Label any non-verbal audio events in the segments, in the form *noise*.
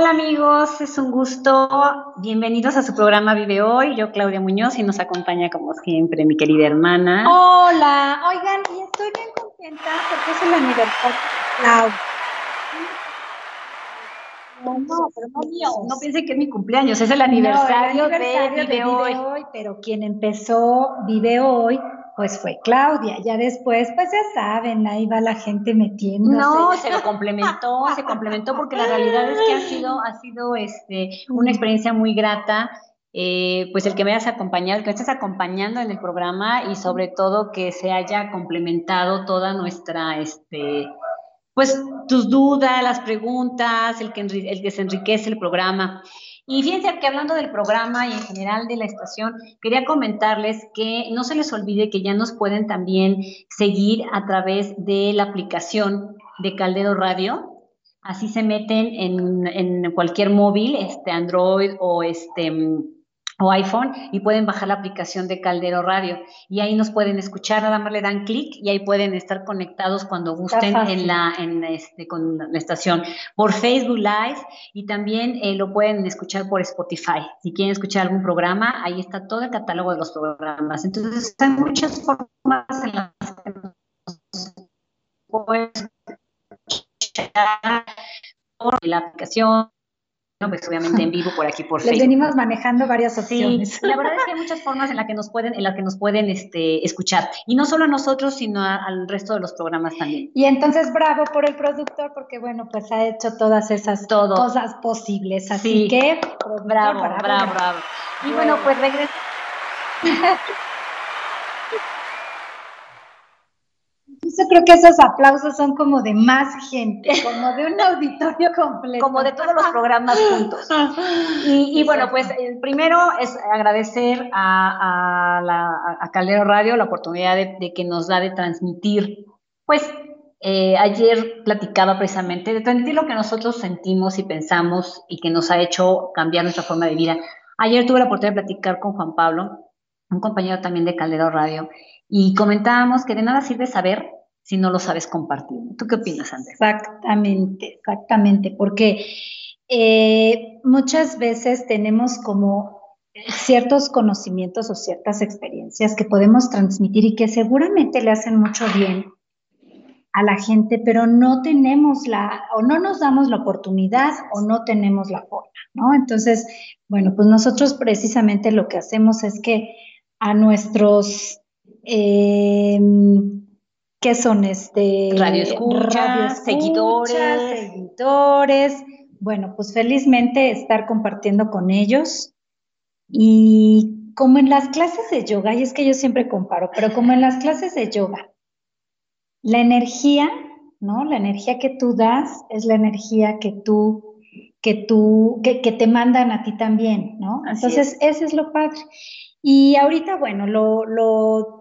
Hola amigos, es un gusto. Bienvenidos a su programa Vive Hoy. Yo, Claudia Muñoz, y nos acompaña como siempre mi querida hermana. Hola, oigan, y estoy bien contenta porque es el aniversario de Claudia. No, no, pero no mío. No piense que es mi cumpleaños, es el aniversario, No, el aniversario de Vive Hoy. Pero quien empezó Vive Hoy, pues fue Claudia. Ya después, pues ya saben, ahí va la gente metiéndose. No, *laughs* se lo complementó, se complementó porque la realidad es que ha sido, ha sido este, una experiencia muy grata. eh, pues el que me hayas acompañado, el que me estés acompañando en el programa y sobre todo que se haya complementado toda nuestra, este, pues tus dudas, las preguntas, el que, el que se enriquece el programa. Y fíjense que hablando del programa y en general de la estación, quería comentarles que no se les olvide que ya nos pueden también seguir a través de la aplicación de Caldero Radio. Así se meten en, en cualquier móvil, este Android o este mm, o iPhone y pueden bajar la aplicación de Caldero Radio y ahí nos pueden escuchar, nada más le dan clic y ahí pueden estar conectados cuando gusten en la en este con la estación por Facebook Live y también eh, lo pueden escuchar por Spotify. Si quieren escuchar algún programa, ahí está todo el catálogo de los programas. Entonces, hay muchas formas en las que nos pueden escuchar por la aplicación. Pues obviamente en vivo por aquí por *laughs* Les Facebook. venimos manejando varias Sí, opciones. la verdad es que hay muchas formas en las que nos pueden, en las que nos pueden este, escuchar. Y no solo a nosotros, sino a- al resto de los programas también. Y entonces bravo por el productor porque bueno, pues ha hecho todas esas Todo. cosas posibles. Así Sí. que productor, Bravo, bravo, bravo. Y bueno, pues regresa. *laughs* Yo creo que esos aplausos son como de más gente, como de un auditorio completo. como de todos los programas juntos. Y, y bueno, pues el primero es agradecer a, a, la, a Caldero Radio la oportunidad de, de que nos da de transmitir, pues eh, ayer platicaba precisamente, de transmitir lo que nosotros sentimos y pensamos y que nos ha hecho cambiar nuestra forma de vida. Ayer tuve la oportunidad de platicar con Juan Pablo, un compañero también de Caldero Radio, y comentábamos que de nada sirve saber si no lo sabes compartir. ¿Tú qué opinas, Andrés? Exactamente, exactamente, porque eh, muchas veces tenemos como ciertos conocimientos o ciertas experiencias que podemos transmitir y que seguramente le hacen mucho bien a la gente, pero no tenemos la, o no nos damos la oportunidad o no tenemos la forma, ¿no? Entonces, bueno, pues nosotros precisamente lo que hacemos es que a nuestros, eh, ¿qué son? Este, Radio escucha, seguidores. seguidores. Bueno, pues felizmente estar compartiendo con ellos y como en las clases de yoga, y es que yo siempre comparo, pero como en las clases de yoga, la energía, ¿no? La energía que tú das es la energía que tú, que tú, que, que te mandan a ti también, ¿no? Así Entonces, ese es lo padre. Y ahorita, bueno, lo, lo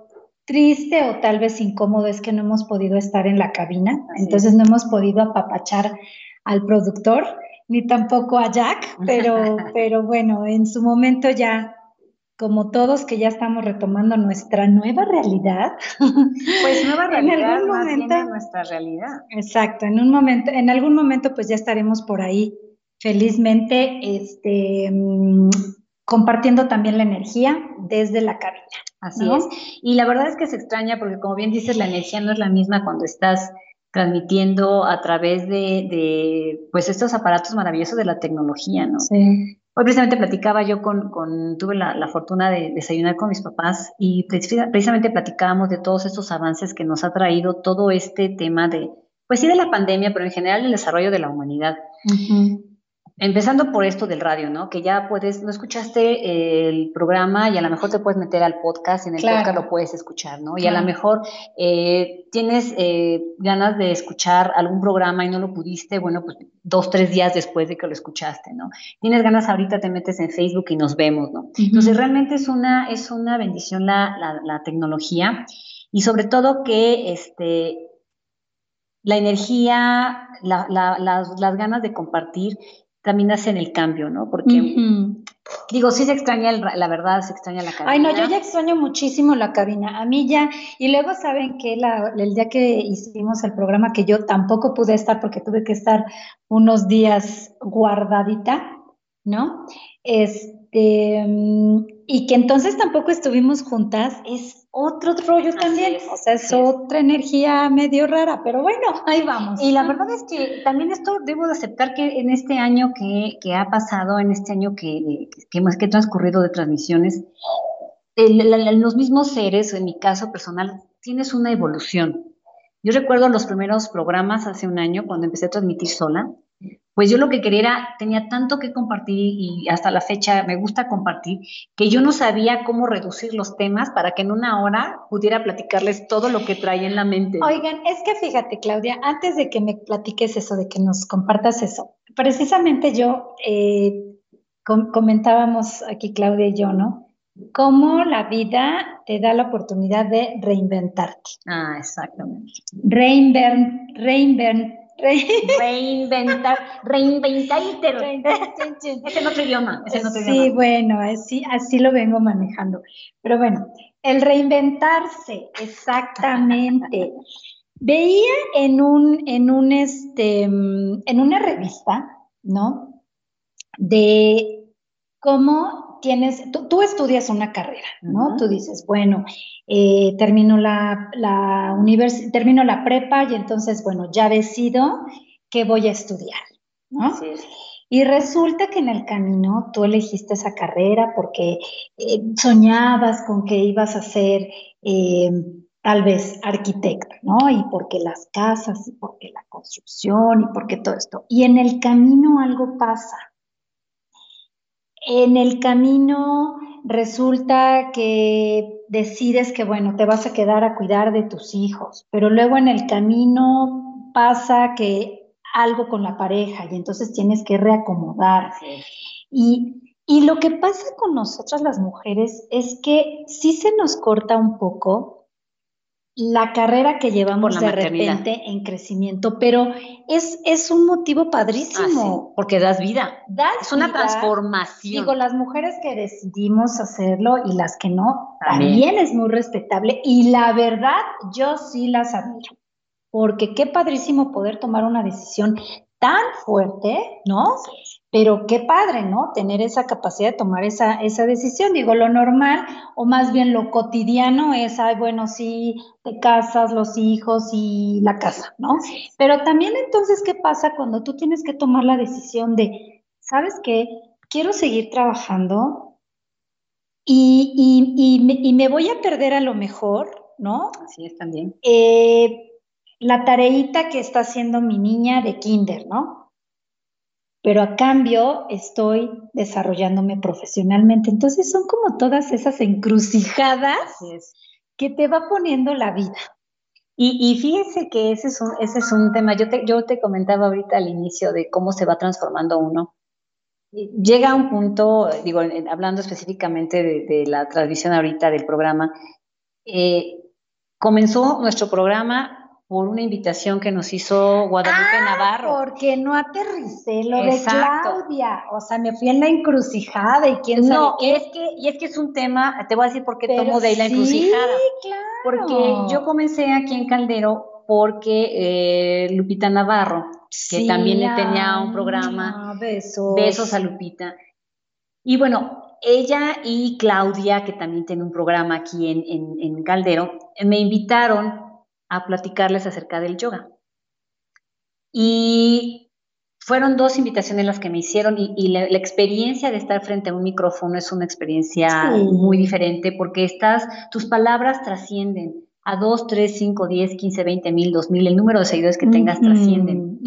triste o tal vez incómodo es que no hemos podido estar en la cabina, Así entonces no hemos podido apapachar al productor, ni tampoco a Jack, pero, *laughs* pero bueno, en su momento ya, como todos que ya estamos retomando nuestra nueva realidad, *laughs* Pues nueva *laughs* En realidad, algún más bien momento- de nuestra realidad. Exacto, en un momento, en algún momento pues ya estaremos por ahí felizmente este, mm, compartiendo también la energía desde la cabina. Así ¿no? es. Y la verdad es que se extraña porque como bien dices, la energía no es la misma cuando estás transmitiendo a través de, de pues estos aparatos maravillosos de la tecnología, ¿no? Sí. Hoy precisamente platicaba yo con, con tuve la, la fortuna de desayunar con mis papás y preci- precisamente platicábamos de todos estos avances que nos ha traído todo este tema de, pues sí de la pandemia, pero en general el desarrollo de la humanidad. Ujú. Empezando por esto del radio, ¿no? Que ya puedes, no escuchaste el programa y a lo mejor te puedes meter al podcast y en el Claro. podcast lo puedes escuchar, ¿no? Y a lo mejor eh, tienes eh, ganas de escuchar algún programa y no lo pudiste, bueno, pues dos, tres días después de que lo escuchaste, ¿no? Tienes ganas ahorita, te metes en Facebook y nos vemos, ¿no? Entonces realmente es una, es una bendición la, la, la tecnología y sobre todo que este, la energía, la, la, las, las ganas de compartir también hacen el cambio, ¿no? Porque. Digo, sí se extraña, la verdad, se extraña la cabina. Ay, no, yo ya extraño muchísimo la cabina. A mí ya, y luego saben que el día que hicimos el programa, que yo tampoco pude estar porque tuve que estar unos días guardadita, ¿no? Este, mm, y que entonces tampoco estuvimos juntas, es otro rollo también, o sea, es otra energía medio rara, pero bueno, ahí vamos. Y la verdad es que también esto debo de aceptar que en este año que, que ha pasado, en este año que, que, que he transcurrido de transmisiones, los mismos seres, en mi caso personal, tienes una evolución. Yo recuerdo los primeros programas hace un año, cuando empecé a transmitir sola, pues yo lo que quería era, tenía tanto que compartir y hasta la fecha me gusta compartir, que yo no sabía cómo reducir los temas para que en una hora pudiera platicarles todo lo que traía en la mente. Oigan, es que fíjate, Claudia, antes de que me platiques eso, de que nos compartas eso, precisamente yo eh, comentábamos aquí, Claudia y yo, ¿no? Cómo la vida te da la oportunidad de reinventarte. Ah, exactamente. Reinvent, reinvent, Reinventar, reinventar. es en otro idioma, es en otro sí, bueno, así, así lo vengo manejando. Pero bueno, el reinventarse, exactamente. Veía en un, en un, este, en una revista, ¿no? De cómo tienes, tú, estudias una carrera, ¿no? Tú dices, bueno, eh, termino la, la termino la prepa y entonces, bueno, ya decido qué voy a estudiar, ¿no? Y resulta que en el camino tú elegiste esa carrera porque eh, soñabas con que ibas a ser eh, tal vez arquitecto, ¿no? Y porque las casas, y porque la construcción, y porque todo esto. Y en el camino algo pasa en el camino resulta que decides que, bueno, te vas a quedar a cuidar de tus hijos, pero luego en el camino pasa que algo con la pareja y entonces tienes que reacomodar. Y, y lo que pasa con nosotras las mujeres es que sí se nos corta un poco la carrera que llevamos de repente en crecimiento, pero es, es un motivo padrísimo. Ah, porque das vida. es una transformación. Digo, las mujeres que decidimos hacerlo y las que no, también, es muy respetable. Y la verdad, yo sí las admiro. Porque qué padrísimo poder tomar una decisión tan fuerte, ¿no? Pero qué padre, ¿no? Tener esa capacidad de tomar esa, esa decisión. Digo, lo normal, o más bien lo cotidiano es, ay, bueno, sí, te casas, los hijos y la casa, ¿no? Pero también entonces, ¿qué pasa cuando tú tienes que tomar la decisión de, ¿sabes qué? Quiero seguir trabajando y, y, y, me, voy a perder a lo mejor, ¿no? Así es también. Eh, la tareita que está haciendo mi niña de kinder, ¿no? Pero a cambio estoy desarrollándome profesionalmente. Entonces son como todas esas encrucijadas que te va poniendo la vida. Y, y fíjese que ese es un, ese es un tema, yo te, yo te comentaba ahorita al inicio de cómo se va transformando uno. Llega un punto, digo, hablando específicamente de, la transmisión ahorita del programa, eh, comenzó nuestro programa por una invitación que nos hizo Guadalupe ah, Navarro. Porque no aterricé lo de Claudia. O sea, me fui en la encrucijada y quién sabe. No, es que, y es que es un tema, te voy a decir por qué tomo de ahí la encrucijada. Claro. Porque yo comencé aquí en Caldero porque eh, Lupita Navarro, que también tenía un programa. besos. Besos a Lupita. Y bueno, ella y Claudia, que también tiene un programa aquí en, en, en Caldero, me invitaron a platicarles acerca del yoga. Y fueron dos invitaciones las que me hicieron y, la, experiencia de estar frente a un micrófono es una experiencia muy diferente porque estás, tus palabras trascienden a 2, 3, 5, 10, 15, 20 mil, 2 mil, el número de seguidores que tengas trascienden.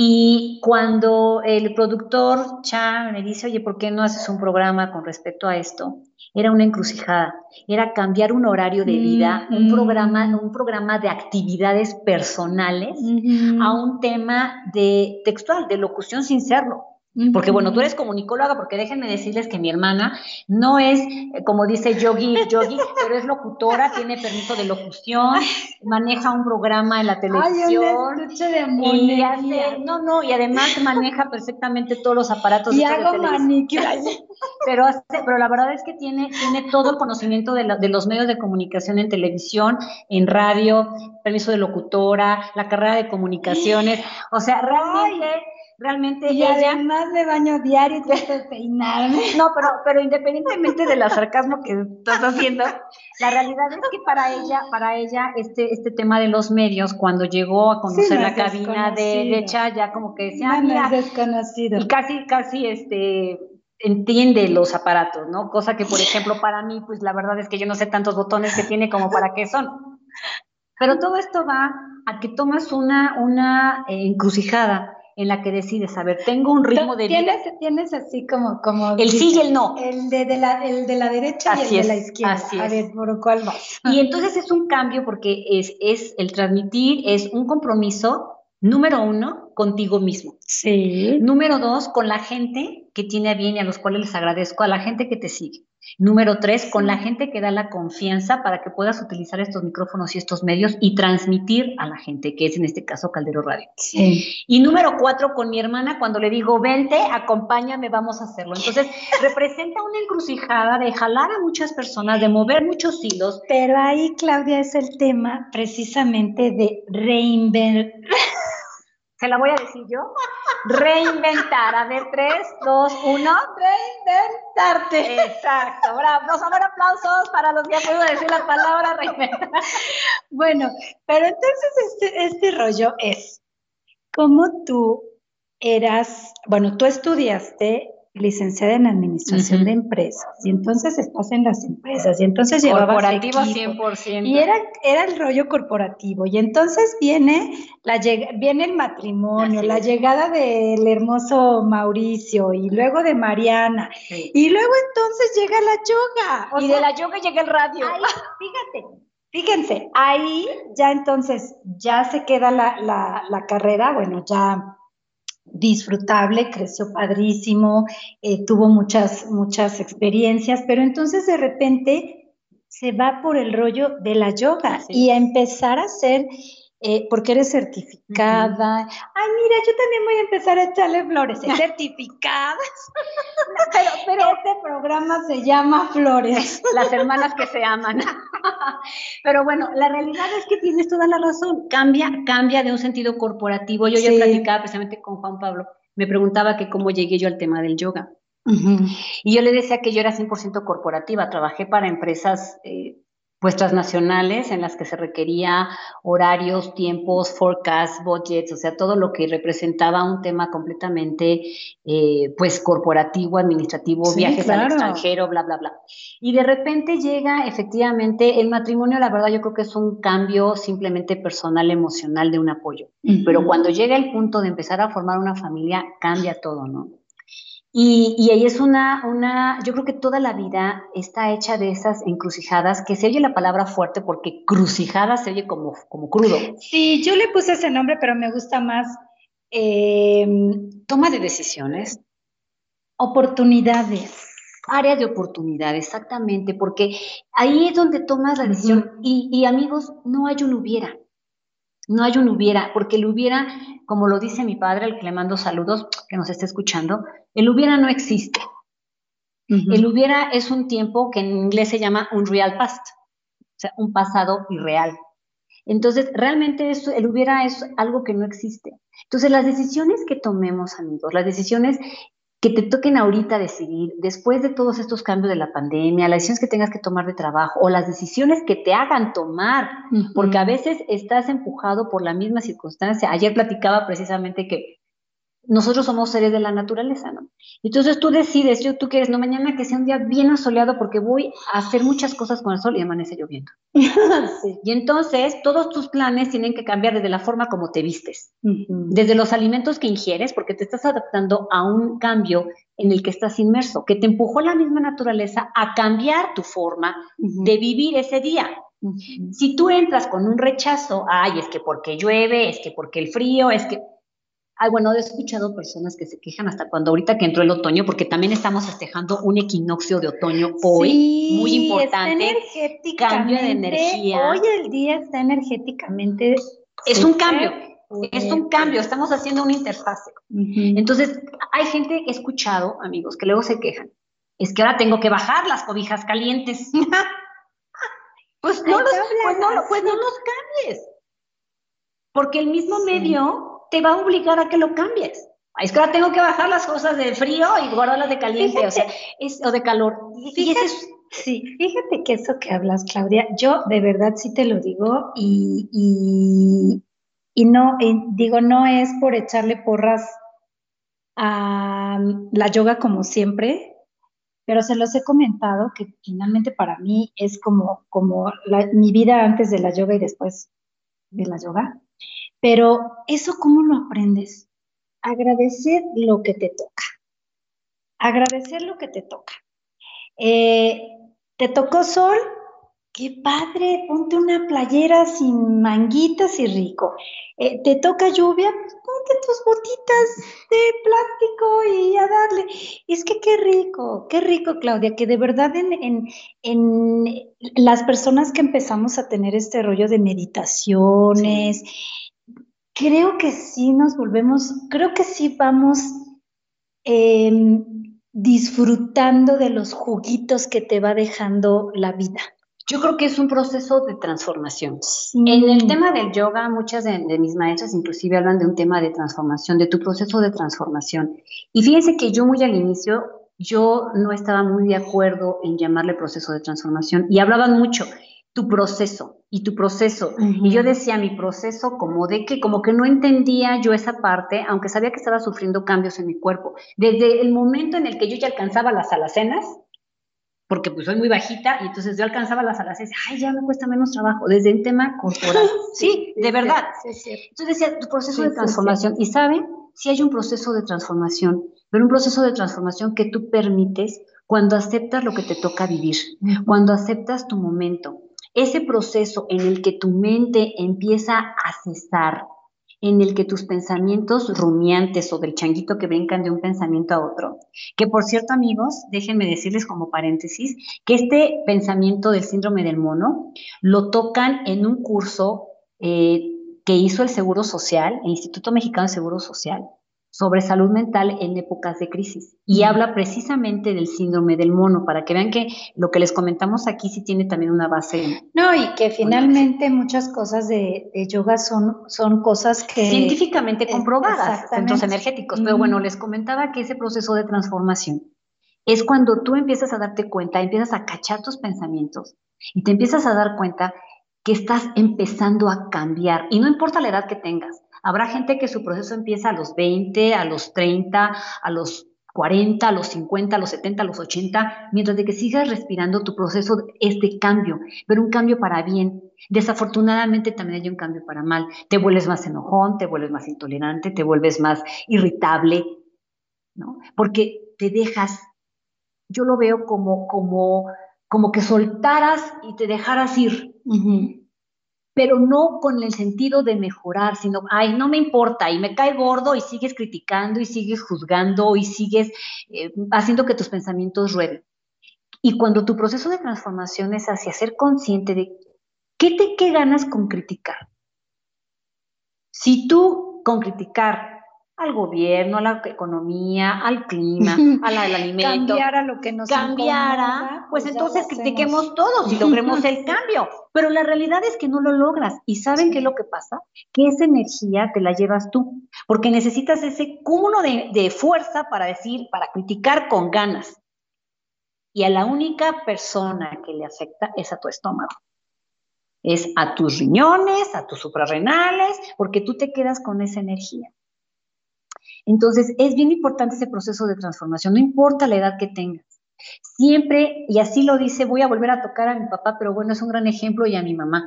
Y cuando el productor Cha me dice, oye, ¿por qué no haces un programa con respecto a esto? Era una encrucijada, era cambiar un horario de vida, un, programa, un programa de actividades personales a un tema de textual, de locución sin serlo. Porque bueno, tú eres comunicóloga, porque déjenme decirles que mi hermana no es, eh, como dice Yogi, Yogi, pero es locutora, tiene permiso de locución, maneja un programa en la televisión. Ay, y hace, no, no, y además maneja perfectamente todos los aparatos y hago manicure. Pero, pero la verdad es que tiene, tiene todo el conocimiento de, de los medios de comunicación en televisión, en radio, permiso de locutora, la carrera de comunicaciones. O sea, realmente realmente y además de baño diario y trato de peinarme. *laughs* No, pero, pero independientemente del sarcasmo que estás haciendo, la realidad es que para ella, para ella, este, este tema de los medios, cuando llegó a conocer la cabina de, Cha, ya como que decía, ah, desconocido. Y casi, casi este entiende los aparatos, ¿no? Cosa que, por ejemplo, para mí, pues la verdad es que yo no sé tantos botones que tiene como para qué son. Pero todo esto va a que tomas una, una eh, encrucijada en la que decides, a ver, tengo un ritmo de vida. Tienes así como... como el sí y el no. El de, la, el de la derecha y el de la izquierda. Así a ver, ¿por cuál vas? Y entonces es un cambio porque es, es el transmitir, es un compromiso, número uno, contigo mismo. Sí. Número dos, con la gente que tiene a bien y a los cuales les agradezco, a la gente que te sigue. Número tres, con la gente que da la confianza para que puedas utilizar estos micrófonos y estos medios y transmitir a la gente, que es en este caso Caldero Radio. Sí. Y número cuatro, con mi hermana, cuando le digo, vente, acompáñame, vamos a hacerlo. Entonces, representa una encrucijada de jalar a muchas personas, de mover muchos hilos. Pero ahí, Claudia, es el tema precisamente de reinventar *laughs* se la voy a decir yo. Reinventar. A ver, tres, dos, uno. Reinventarte. Exacto. Bravo. Dos aplausos para los que han podido decir la palabra reinventar. Bueno, pero entonces este, este rollo es, ¿cómo tú eras, bueno, tú estudiaste licenciada en administración de empresas y entonces estás en las empresas y entonces llevabas corporativo 100% y era era el rollo corporativo y entonces viene la viene el matrimonio la llegada del hermoso Mauricio y luego de Mariana y luego entonces llega la yoga y de la yoga llega el radio. Fíjate fíjense ahí ya entonces ya se queda la, la, la carrera bueno ya disfrutable, creció padrísimo, eh, tuvo muchas, muchas experiencias, pero entonces de repente se va por el rollo de la yoga y a empezar a hacer eh, porque eres certificada. Ay, mira, yo también voy a empezar a echarle flores. *laughs* certificadas. *laughs* pero, pero este programa se llama Flores. *laughs* Las hermanas que se aman. pero bueno, la realidad es que tienes toda la razón. Cambia, cambia de un sentido corporativo. Yo ya platicaba precisamente con Juan Pablo. Me preguntaba que cómo llegué yo al tema del yoga. Y yo le decía que yo era 100% corporativa, trabajé para empresas eh, pues transnacionales en las que se requería horarios, tiempos, forecasts, budgets, o sea, todo lo que representaba un tema completamente eh, pues corporativo, administrativo, viajes al extranjero, bla, bla, bla. Y de repente llega efectivamente el matrimonio, la verdad yo creo que es un cambio simplemente personal, emocional de un apoyo. Pero cuando llega el punto de empezar a formar una familia, cambia todo, ¿no? Y, ahí es una, una, yo creo que toda la vida está hecha de esas encrucijadas, que se oye la palabra fuerte porque crucijada se oye como, como crudo. Sí, yo le puse ese nombre, pero me gusta más em, toma de decisiones, oportunidades. Área de oportunidad, exactamente, porque ahí es donde tomas la decisión. y, y amigos, no hay un hubiera. No hay un hubiera, porque el hubiera, como lo dice mi padre, al que le mando saludos, que nos esté escuchando, el hubiera no existe. El hubiera es un tiempo que en inglés se llama un real past, o sea, un pasado irreal. Entonces, realmente eso, el hubiera es algo que no existe. Entonces, las decisiones que tomemos, amigos, las decisiones que te toquen ahorita decidir, después de todos estos cambios de la pandemia, las decisiones que tengas que tomar de trabajo o las decisiones que te hagan tomar, porque a veces estás empujado por la misma circunstancia. Ayer platicaba precisamente que nosotros somos seres de la naturaleza, ¿no? Entonces tú decides, yo, tú quieres, no, mañana que sea un día bien asoleado porque voy a hacer muchas cosas con el sol y amanece lloviendo. *laughs* Y entonces todos tus planes tienen que cambiar desde la forma como te vistes, desde los alimentos que ingieres, porque te estás adaptando a un cambio en el que estás inmerso, que te empujó la misma naturaleza a cambiar tu forma de vivir ese día. Si tú entras con un rechazo, ay, es que porque llueve, es que porque el frío, es que Ay, bueno, he escuchado personas que se quejan hasta cuando ahorita que entró el otoño, porque también estamos festejando un equinoccio de otoño hoy, muy importante. Cambio de energía. Hoy el día está energéticamente. Es un cambio. Es un cambio, estamos haciendo una interfase. Entonces, hay gente que he escuchado, amigos, que luego se quejan. Es que ahora tengo que bajar las cobijas calientes. *laughs* pues, no los, pues, no, pues no los cambies. Porque el mismo medio te va a obligar a que lo cambies. Es que ahora tengo que bajar las cosas de frío y guardarlas de caliente, o sea, es, o de calor. Fíjate, Sí, fíjate que eso que hablas, Claudia, yo de verdad sí te lo digo y, y, no, digo, no es por echarle porras a la yoga como siempre, pero se los he comentado que finalmente para mí es como, como mi vida antes de la yoga y después de la yoga. Pero eso, ¿cómo lo aprendes? Agradecer lo que te toca. Agradecer lo que te toca. Eh, ¿Te tocó sol? Qué padre, ponte una playera sin manguitas y rico. Eh, ¿Te toca lluvia? Pues ponte tus botitas de plástico y a darle. Es que qué rico, qué rico, Claudia, que de verdad en, en las personas que empezamos a tener este rollo de meditaciones, creo que sí nos volvemos, creo que sí vamos em, disfrutando de los juguitos que te va dejando la vida. Yo creo que es un proceso de transformación. En el tema del yoga, muchas de, mis maestras inclusive hablan de un tema de transformación, de tu proceso de transformación. Y fíjense que yo muy al inicio, yo no estaba muy de acuerdo en llamarle proceso de transformación y hablaban mucho tu proceso y tu proceso. Y yo decía mi proceso como de que, como que no entendía yo esa parte, aunque sabía que estaba sufriendo cambios en mi cuerpo. Desde el momento en el que yo ya alcanzaba las alacenas, porque pues soy muy bajita y entonces yo alcanzaba las alacenas, ay, ya me cuesta menos trabajo, desde el tema corporal. *laughs* sí, de verdad. entonces decía, tu proceso de transformación. y saben, si hay un proceso de transformación, pero un proceso de transformación que tú permites cuando aceptas lo que te toca vivir, cuando aceptas tu momento, ese proceso en el que tu mente empieza a cesar, en el que tus pensamientos rumiantes o del changuito que brincan de un pensamiento a otro, que por cierto amigos, déjenme decirles como paréntesis, que este pensamiento del síndrome del mono lo tocan en un curso eh, que hizo el Seguro Social, el Instituto Mexicano de Seguro Social, sobre salud mental en épocas de crisis. Y habla precisamente del síndrome del mono, para que vean que lo que les comentamos aquí sí tiene también una base. No, y que finalmente muchas cosas de, yoga son, son cosas que... Científicamente comprobadas, centros energéticos, pero bueno, les comentaba que ese proceso de transformación es cuando tú empiezas a darte cuenta, empiezas a cachar tus pensamientos y te empiezas a dar cuenta que estás empezando a cambiar, y no importa la edad que tengas, Habrá gente que su proceso empieza a los 20, a los 30, a los 40, a los 50, a los 70, a los 80, mientras de que sigas respirando, tu proceso es de cambio, pero un cambio para bien. Desafortunadamente también hay un cambio para mal. Te vuelves más enojón, te vuelves más intolerante, te vuelves más irritable, ¿no? Porque te dejas, yo lo veo como, como, como que soltaras y te dejaras ir pero no con el sentido de mejorar, sino, ay, no me importa, y me cae gordo y sigues criticando y sigues juzgando y sigues eh, haciendo que tus pensamientos rueden. Y cuando tu proceso de transformación es hacia ser consciente de qué te qué ganas con criticar. Si tú con criticar al gobierno, a la economía, al clima, *laughs* al, alimento. Cambiara lo que nos cambiara, pues, pues entonces critiquemos todos y logremos el *laughs* cambio. Pero la realidad es que no lo logras. ¿Y saben qué es lo que pasa? Que esa energía te la llevas tú, porque necesitas ese cúmulo de, de fuerza para decir, para criticar con ganas. Y a la única persona que le afecta es a tu estómago. Es a tus riñones, a tus suprarrenales, porque tú te quedas con esa energía. Entonces, es bien importante ese proceso de transformación, no importa la edad que tengas. Siempre, y así lo dice, voy a volver a tocar a mi papá, pero bueno, es un gran ejemplo y a mi mamá.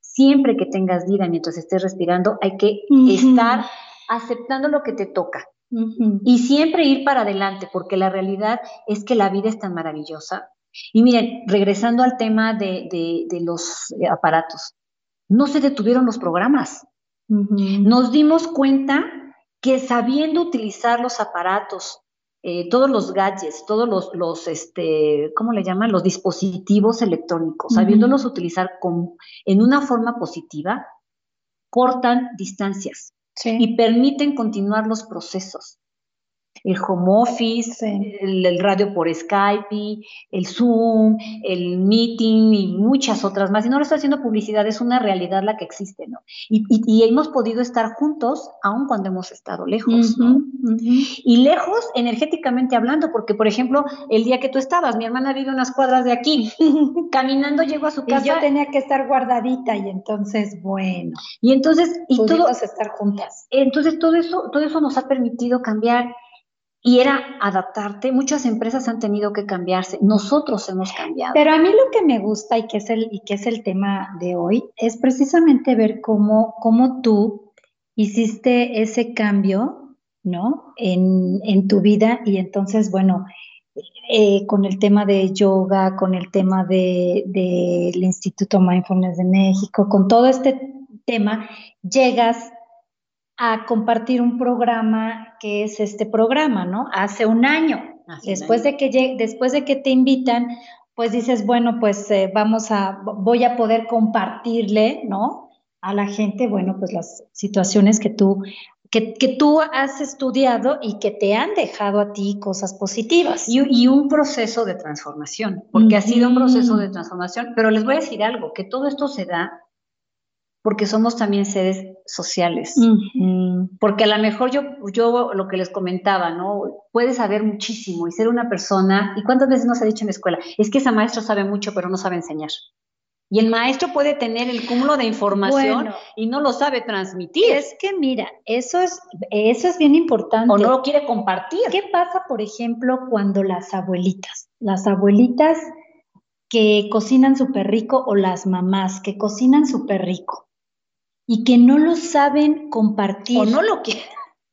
Siempre que tengas vida mientras estés respirando, hay que estar aceptando lo que te toca. Y siempre ir para adelante, porque la realidad es que la vida es tan maravillosa. Y miren, regresando al tema de, de los aparatos, no se detuvieron los programas. Nos dimos cuenta que sabiendo utilizar los aparatos, eh, todos los gadgets, todos los, los, este, ¿cómo le llaman? Los dispositivos electrónicos, sabiéndolos utilizar con, en una forma positiva, cortan distancias y permiten continuar los procesos el home office, el, radio por Skype, el Zoom, el meeting y muchas otras más. Y no lo estoy haciendo publicidad, es una realidad la que existe, ¿no? Y, y, hemos podido estar juntos aun cuando hemos estado lejos, ¿no? Y lejos energéticamente hablando, porque por ejemplo, el día que tú estabas, mi hermana vive unas cuadras de aquí, *laughs* caminando llego a su casa. Y yo tenía que estar guardadita y entonces, bueno. Y entonces, y todo, estar juntas. Entonces todo eso, todo eso nos ha permitido cambiar y era adaptarte. Muchas empresas han tenido que cambiarse, nosotros hemos cambiado. Pero a mí lo que me gusta y que es el, y que es el tema de hoy es precisamente ver cómo, cómo tú hiciste ese cambio, ¿no? En, en tu vida y entonces, bueno, eh, con el tema de yoga, con el tema del de, Instituto Mindfulness de México, con todo este tema, llegas a compartir un programa que es este programa, ¿no? Hace un año. después, De que, después de que te invitan, pues dices, bueno, pues eh, vamos a, voy a poder compartirle, ¿no? A la gente, bueno, pues las situaciones que tú, que, que tú has estudiado y que te han dejado a ti cosas positivas. Y, y un proceso de transformación, porque ha sido un proceso de transformación, pero les voy a decir algo, que todo esto se da porque somos también seres sociales. Porque a lo mejor yo, yo lo que les comentaba, ¿no? Puedes saber muchísimo y ser una persona, ¿y cuántas veces nos ha dicho en la escuela? Es que ese maestro sabe mucho, pero no sabe enseñar. Y el maestro puede tener el cúmulo de información y no lo sabe transmitir. Es que mira, eso es, eso es bien importante. O no lo quiere compartir. ¿Qué pasa, por ejemplo, cuando las abuelitas, las abuelitas que cocinan súper rico o las mamás que cocinan súper rico, y que no lo saben compartir. O no lo quieren.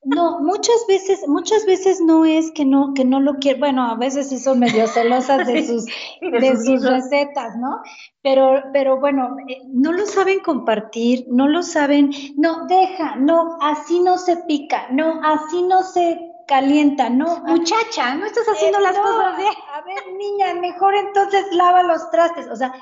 No, muchas veces, muchas veces no es que no, que no lo quieren, bueno, a veces sí son medio celosas de *laughs* sus, de, sus, recetas, ¿no? Pero, pero bueno, eh, no lo saben compartir, no lo saben, no, deja, no, así no se pica, no, así no se calienta, no. Muchacha, no estás haciendo las cosas bien. A ver, niña, mejor entonces lava los trastes, o sea,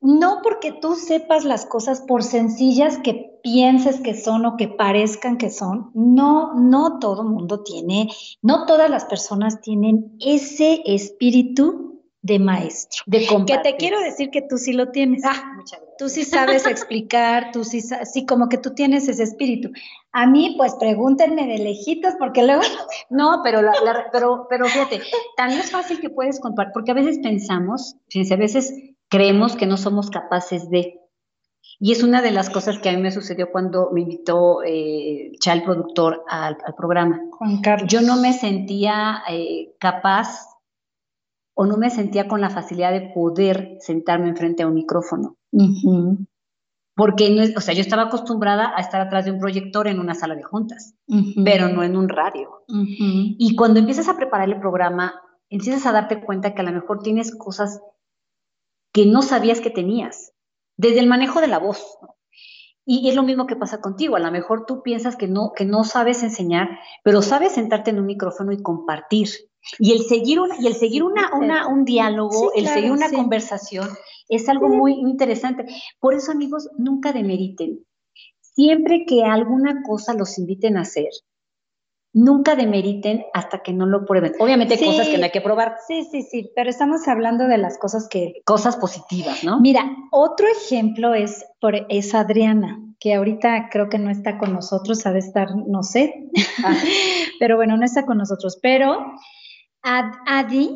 no porque tú sepas las cosas por sencillas que pienses que son o que parezcan que son, no, no todo mundo tiene, no todas las personas tienen ese espíritu de maestro. De que te quiero decir que tú sí lo tienes. Ah, muchas gracias. Tú sí sabes explicar, tú sí, sí, como que tú tienes ese espíritu. A mí, pues pregúntenme de lejitos, porque luego. No, pero, pero, pero fíjate, tan es fácil que puedes compartir, porque a veces pensamos, fíjense, a veces creemos que no somos capaces de. Y es una de las cosas que a mí me sucedió cuando me invitó eh, Chal, productor, al, programa. Juan Carlos. Yo no me sentía eh, capaz o no me sentía con la facilidad de poder sentarme enfrente a un micrófono. Porque, no o sea, yo estaba acostumbrada a estar atrás de un proyector en una sala de juntas, pero no en un radio. Y cuando empiezas a preparar el programa, empiezas a darte cuenta que a lo mejor tienes cosas que no sabías que tenías, desde el manejo de la voz. Y es lo mismo que pasa contigo, a lo mejor tú piensas que no, que no sabes enseñar, pero sabes sentarte en un micrófono y compartir. Y el seguir, una, y el seguir una, una un diálogo, el seguir una conversación, es algo muy interesante. Por eso, amigos, nunca demeriten. Siempre que alguna cosa los inviten a hacer, nunca demeriten hasta que no lo prueben. Obviamente hay cosas que no hay que probar. Sí, sí, sí, pero estamos hablando de las cosas que... Cosas positivas, ¿no? Mira, otro ejemplo es, por, es Adriana, que ahorita creo que no está con nosotros, ha de estar, no sé, ah. *laughs* pero bueno, no está con nosotros, pero Adi,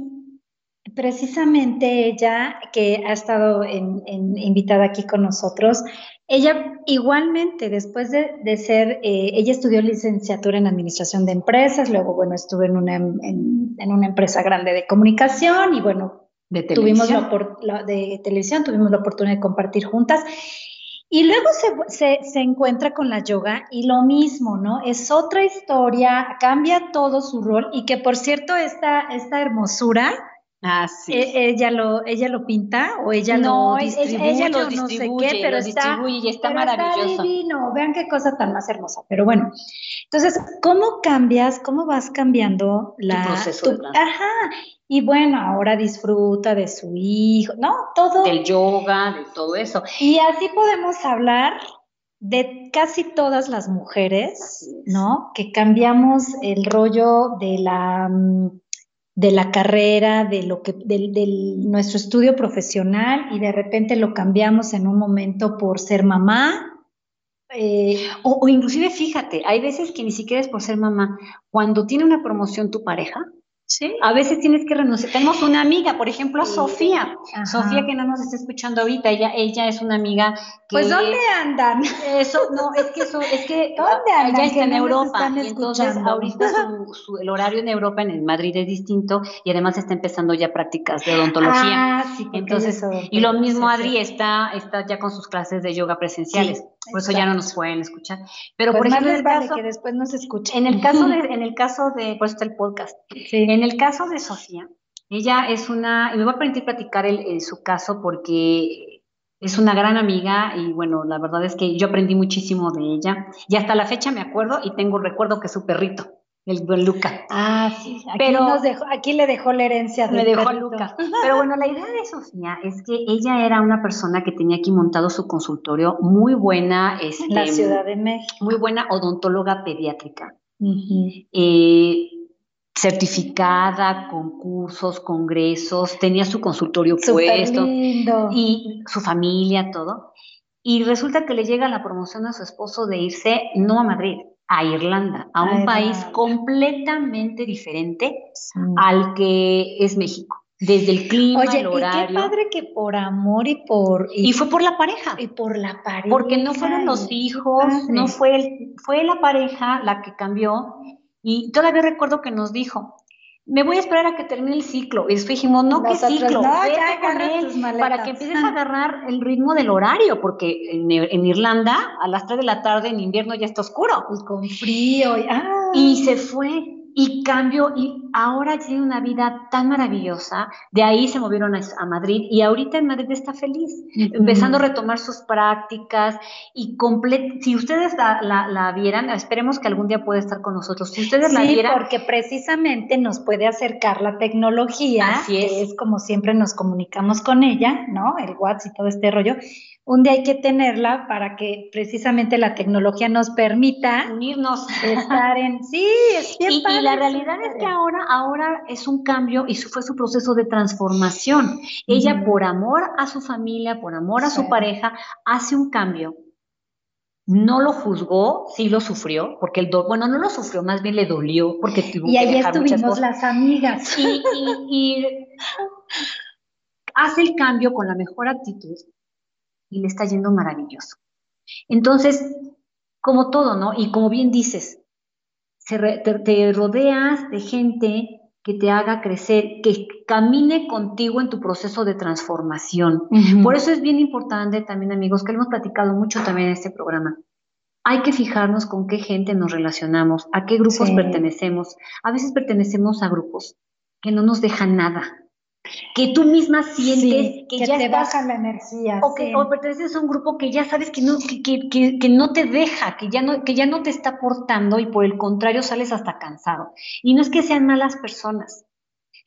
precisamente ella, que ha estado invitada aquí con nosotros, ella igualmente, después de, ser, eh, ella estudió licenciatura en Administración de Empresas, luego, bueno, estuve en una, en, una empresa grande de comunicación y, bueno, de tuvimos la, de televisión, tuvimos la oportunidad de compartir juntas. Y luego se, se, encuentra con la yoga y lo mismo, ¿no? Es otra historia, cambia todo su rol y que, por cierto, esta, esta hermosura Ah, sí. E, ella lo, ella lo pinta o ella lo e, distribuye, ella lo distribuye, no sé qué, pero está, y está maravilloso. divino. Vean qué cosa tan más hermosa. Pero bueno, Entonces, ¿cómo cambias, cómo vas cambiando la... Tu proceso Ajá, y bueno, ahora disfruta de su hijo, ¿no? Todo. Del yoga, de todo eso. Y así podemos hablar de casi todas las mujeres, ¿no? Que cambiamos el rollo de la mm, de la carrera, de lo que, de, nuestro estudio profesional y de repente lo cambiamos en un momento por ser mamá. Eh, o, o, inclusive fíjate, hay veces que ni siquiera es por ser mamá. Cuando tiene una promoción tu pareja, Sí. A veces tienes que renunciar. Tenemos una amiga, por ejemplo, Sofía. Sofía que no nos está escuchando ahorita, ella, ella es una amiga que. Pues ¿dónde andan? Eso, no, es que eso, es que *laughs* ¿Dónde andan? ella está en Europa. entonces ahorita su, el horario en Europa, en el Madrid es distinto, y además está empezando ya prácticas de odontología. Ah, sí, entonces, y lo mismo Adri está, está ya con sus clases de yoga presenciales. Por eso ya no nos pueden escuchar. Pero pues por ejemplo, en el caso, que después nos escuchen. En el caso de, *laughs* en el caso de, por está el podcast. Sí. En el caso de Sofía, ella es una, y me voy a permitir platicar el, su caso porque es una gran amiga y bueno, la verdad es que yo aprendí muchísimo de ella y hasta la fecha me acuerdo y tengo recuerdo que su perrito, el buen Luca. Ah, sí, aquí, Pero, nos dejó, aquí le dejó la herencia. Me dejó Luca. *laughs* Pero bueno, la idea de Sofía es que ella era una persona que tenía aquí montado su consultorio muy buena. Este, en la Ciudad de México. Muy buena odontóloga pediátrica. eh, certificada, concursos, congresos, tenía su consultorio puesto y su familia, todo. Y resulta que le llega la promoción a su esposo de irse no a Madrid, a Irlanda, a un país completamente diferente al que es México. Desde el clima, el horario. Y qué padre que por amor y por. Y, fue por la pareja. Y por la pareja. Porque no fueron los hijos, no fue, el, fue la pareja la que cambió y todavía recuerdo que nos dijo, me voy a esperar a que termine el ciclo. Y después dijimos, no, ¿qué ciclo? No, ya con él para que empieces a agarrar el ritmo del horario, porque en, en, Irlanda a las 3 de la tarde en invierno ya está oscuro. Y con frío. Y, ah. y se fue y cambio y ahora tiene una vida tan maravillosa. De ahí se movieron a, Madrid y ahorita en Madrid está feliz, empezando a retomar sus prácticas y si ustedes la, vieran, esperemos que algún día pueda estar con nosotros. Si ustedes la vieran, porque precisamente nos puede acercar la tecnología, Así es. que es como siempre nos comunicamos con ella, ¿no? El WhatsApp y todo este rollo un día hay que tenerla para que precisamente la tecnología nos permita unirnos, estar en sí, es *laughs* bien y, y la realidad es que ahora, ahora es un cambio y fue su proceso de transformación. Ella por amor a su familia, por amor a su pareja, hace un cambio. No lo juzgó, sí lo sufrió, porque el do bueno, no lo sufrió, más bien le dolió, porque tuvo y ahí estuvimos las amigas. y, y hace el cambio con la mejor actitud y le está yendo maravilloso. Entonces, como todo, ¿no? Y como bien dices, te, rodeas de gente que te haga crecer, que camine contigo en tu proceso de transformación. Por eso es bien importante también, amigos, que hemos platicado mucho también en este programa. Hay que fijarnos con qué gente nos relacionamos, a qué grupos pertenecemos. A veces pertenecemos a grupos que no nos dejan nada, que tú misma sientes que, ya te baja la energía. O, que, perteneces a un grupo que ya sabes que no, que, que, que, no te deja, que ya no, que ya no te está aportando y por el contrario sales hasta cansado. Y no es que sean malas personas.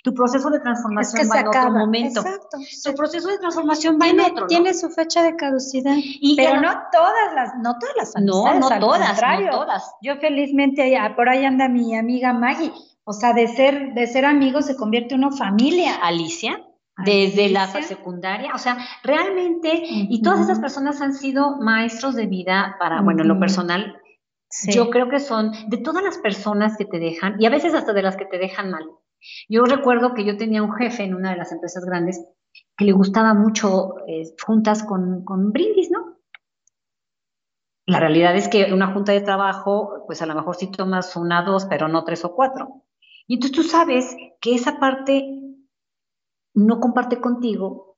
Tu proceso de transformación va en otro momento. Exacto. Tu proceso de transformación va tiene, en otro. Tiene su fecha de caducidad. Y pero no todas las, no todas las No, no todas, no todas. Yo felizmente, por ahí anda mi amiga Maggie o sea, de ser, de ser amigos se convierte uno familia. Alicia, desde la secundaria, o sea, realmente, y todas esas personas han sido maestros de vida para, bueno, en lo personal, yo creo que son de todas las personas que te dejan, y a veces hasta de las que te dejan mal. Yo recuerdo que yo tenía un jefe en una de las empresas grandes que le gustaba mucho eh, juntas con, con brindis, ¿no? La realidad es que una junta de trabajo, pues a lo mejor sí tomas una, dos, pero no tres o cuatro. Y entonces tú sabes que esa parte no comparte contigo,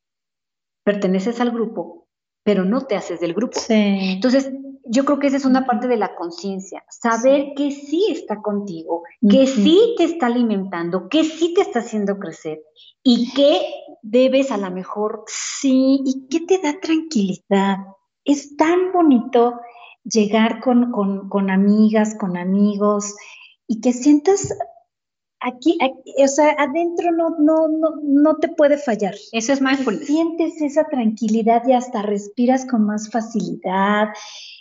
perteneces al grupo, pero no te haces del grupo. Entonces, yo creo que esa es una parte de la conciencia, saber que sí está contigo, que sí te está alimentando, que sí te está haciendo crecer y que debes a lo mejor, sí, y que te da tranquilidad. Es tan bonito llegar con, con, amigas, con amigos y que sientas aquí, o sea, adentro no, no, no, no te puede fallar. Eso es mindfulness. Sientes esa tranquilidad y hasta respiras con más facilidad.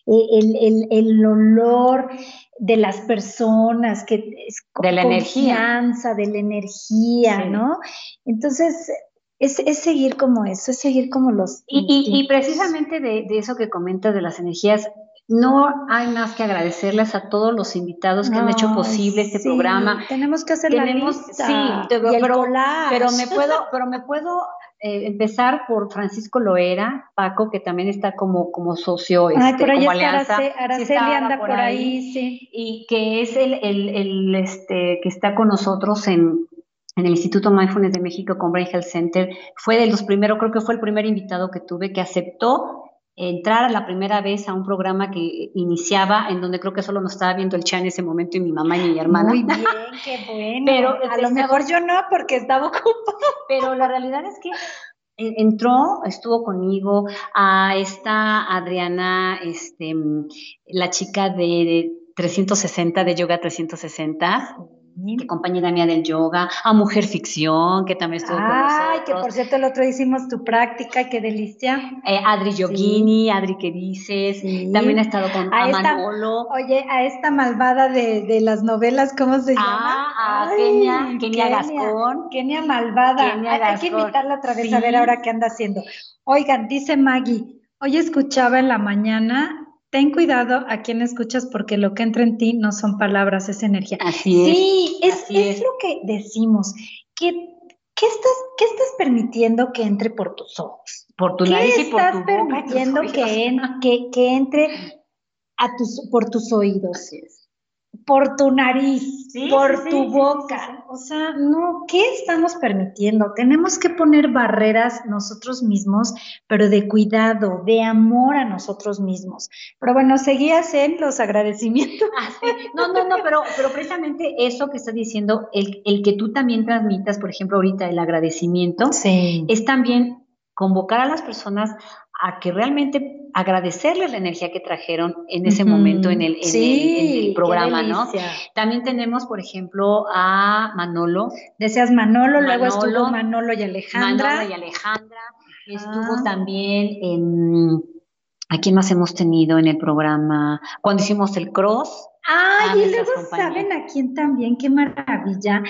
Eh, el, el, el olor de las personas, que es de la confianza, de la energía, ¿no? Entonces, es, es, seguir como eso, es seguir como los... Y, y, precisamente de, de, eso que comentas de las energías, no hay más que agradecerles a todos los invitados que han hecho posible este programa. Tenemos que hacer Tenemos, la lista. Sí, pero, pero, me puedo, pero me puedo eh, empezar por Francisco Loera, Paco, que también está como, como socio, este, por como alianza. Araceli, anda por ahí, sí. Y que es el, el, el, este, que está con nosotros en, en el Instituto Mindfulness de México con Brain Health Center. Fue de los primeros, creo que fue el primer invitado que tuve que aceptó entrar a la primera vez a un programa que iniciaba, en donde creo que solo nos estaba viendo el chat en ese momento y mi mamá y mi hermana. Muy *laughs* bien, qué bueno. Pero a lo mejor yo no, porque estaba ocupada. *laughs* Pero la realidad es que entró, estuvo conmigo, a esta Adriana, este, la chica de 360, de Yoga 360 que compañera mía del yoga, a Mujer Ficción, que también estuvo con. Ay, que por cierto el otro hicimos tu práctica, qué delicia. Eh, Adri Yogini, Adri que dices, también ha estado con a Manolo. Oye, a esta malvada de, de, las novelas, ¿cómo se llama? Ah, a Kenia, Kenia, Gascón. Kenia Malvada. hay, que invitarla otra vez a ver ahora qué anda haciendo. Oigan, dice Maggie, hoy escuchaba en la mañana ten cuidado a quien escuchas porque lo que entra en ti no son palabras, es energía. Así es. Sí, es, es, lo que decimos. ¿Qué, qué, estás, ¿Qué estás permitiendo que entre por tus ojos? Por tu nariz y por tu boca. ¿Qué estás permitiendo que, que, que, entre a tus, por tus oídos? Así es por tu nariz, por tu boca. O sea, no, ¿qué estamos permitiendo? Tenemos que poner barreras nosotros mismos, pero de cuidado, de amor a nosotros mismos. Pero bueno, seguías en los agradecimientos. Ah, no, no, no, pero, pero precisamente eso que estás diciendo, el, el que tú también transmitas, por ejemplo, ahorita el agradecimiento, es también convocar a las personas a que realmente agradecerles la energía que trajeron en ese momento en el, en, programa, ¿no? También tenemos, por ejemplo, a Manolo. Decías Manolo, luego estuvo Manolo y Alejandra. Manolo y Alejandra. Estuvo ah. también en... ¿A quién más hemos tenido en el programa? Cuando hicimos el cross. Ay, y luego saben a quién también, qué maravilla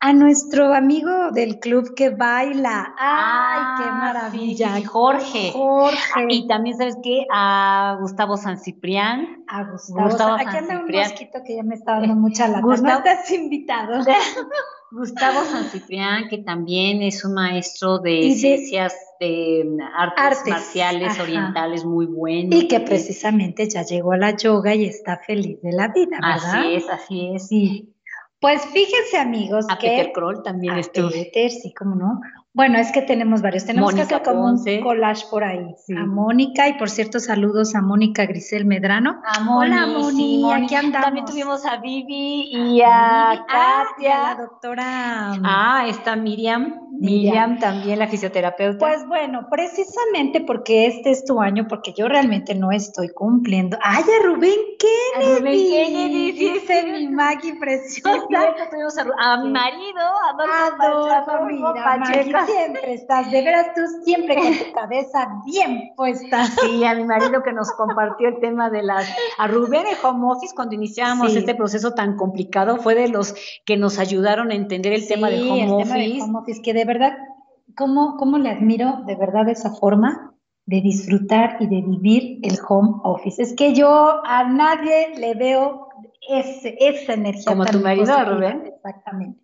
a nuestro amigo del club que baila. ¡Ay, qué ah, maravilla! Jorge. Jorge. Y también, ¿sabes qué? A Gustavo San Ciprián. A Gustavo, Gustavo Aquí anda un mosquito que ya me está dando mucha lata. Gustavo, no estás invitado. *laughs* Gustavo San Ciprián, que también es un maestro de, ciencias de artes, marciales orientales muy bueno. Y que precisamente ya llegó a la yoga y está feliz de la vida, ¿verdad? Así es, así es. Sí. Pues fíjense, amigos, a que. Peter Kroll también a estuvo. Peter, sí, cómo no. Bueno, es que tenemos varios. Tenemos que hacer como un collage por ahí. A Mónica, y por cierto, saludos a Mónica Grisel Medrano. A Hola, Moni, aquí andamos. También tuvimos a Vivi y a, ah, Katia. la doctora. Ah, está Miriam. Miriam también, la fisioterapeuta. Pues bueno, precisamente porque este es tu año, porque yo realmente no estoy cumpliendo. ¡Ay, a Rubén Kennedy! A Rubén Kennedy, dice mi Maggie preciosa. a, mi marido, Adolfo, Adolfo mira, *laughs* siempre estás, de veras tú siempre con tu cabeza bien puesta. Sí, a mi marido que nos compartió el tema de las, a Rubén en home office cuando iniciábamos este proceso tan complicado, fue de los que nos ayudaron a entender el tema del home office. Tema del home office, que de verdad, ¿cómo, ¿cómo le admiro de verdad esa forma de disfrutar y de vivir el home office? Es que yo a nadie le veo ese, esa energía. Como tu marido, Rubén. Exactamente.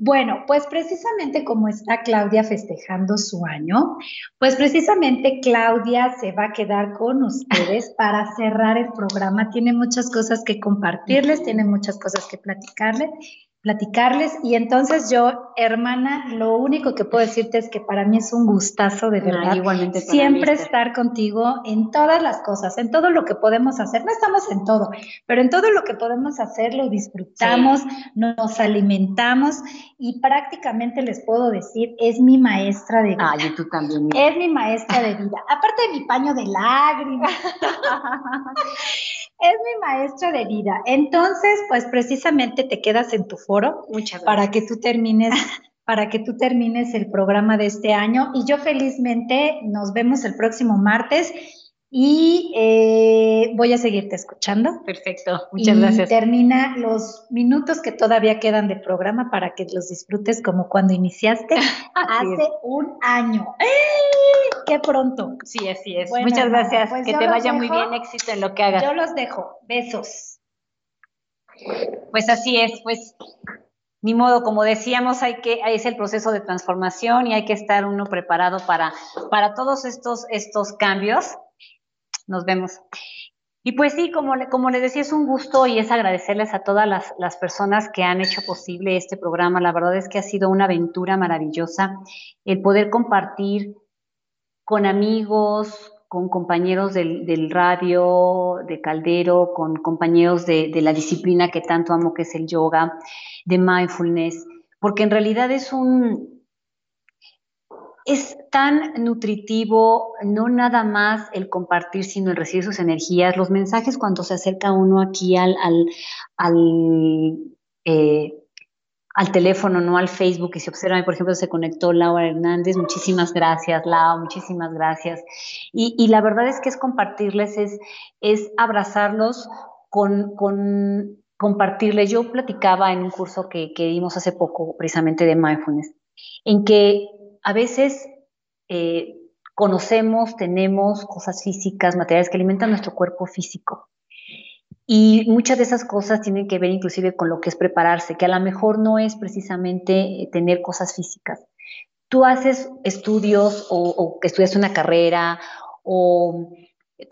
Bueno, pues precisamente como está Claudia festejando su año, pues precisamente Claudia se va a quedar con ustedes para cerrar el programa. Tiene muchas cosas que compartirles, tiene muchas cosas que platicarles platicarles. Y entonces yo, hermana, lo único que puedo decirte es que para mí es un gustazo de verdad. igualmente siempre estar contigo en todas las cosas, en todo lo que podemos hacer. No estamos en todo, pero en todo lo que podemos hacer lo disfrutamos, nos alimentamos y prácticamente les puedo decir, es mi maestra de vida. Ay, tú también. Es mi maestra de vida. Aparte de mi paño de lágrimas. *laughs* es mi maestra de vida. Entonces, pues precisamente te quedas en tu foro para que tú termines *laughs* para que tú termines el programa de este año. Y yo felizmente nos vemos el próximo martes y eh, voy a seguirte escuchando. Perfecto, muchas gracias. Termina los minutos que todavía quedan de programa para que los disfrutes como cuando iniciaste *laughs* hace un año. ¡Qué pronto! Sí, así es. muchas gracias. Pues que te vaya muy bien, éxito en lo que hagas. Yo los dejo. Besos. Pues así es, pues ni modo, como decíamos, hay que, es el proceso de transformación y hay que estar uno preparado para, para todos estos, estos cambios nos vemos. Y pues sí, como, como les decía, es un gusto y es agradecerles a todas las, las, personas que han hecho posible este programa. La verdad es que ha sido una aventura maravillosa el poder compartir con amigos, con compañeros del, del radio, de Caldero, con compañeros de, de la disciplina que tanto amo, que es el yoga, de mindfulness, porque en realidad es un, es tan nutritivo, no nada más el compartir, sino el recibir sus energías. Los mensajes cuando se acerca uno aquí al, al, al, eh, al teléfono, no al Facebook, y se observa, por ejemplo, se conectó Laura Hernández, muchísimas gracias, Lau, muchísimas gracias. Y, y la verdad es que es compartirles, es, es abrazarlos con, con compartirles. Yo platicaba en un curso que, que dimos hace poco, precisamente de mindfulness, en que a veces eh, conocemos, tenemos cosas físicas, materiales que alimentan nuestro cuerpo físico. Y muchas de esas cosas tienen que ver inclusive con lo que es prepararse, que a lo mejor no es precisamente eh, tener cosas físicas. Tú haces estudios o, o estudias una carrera o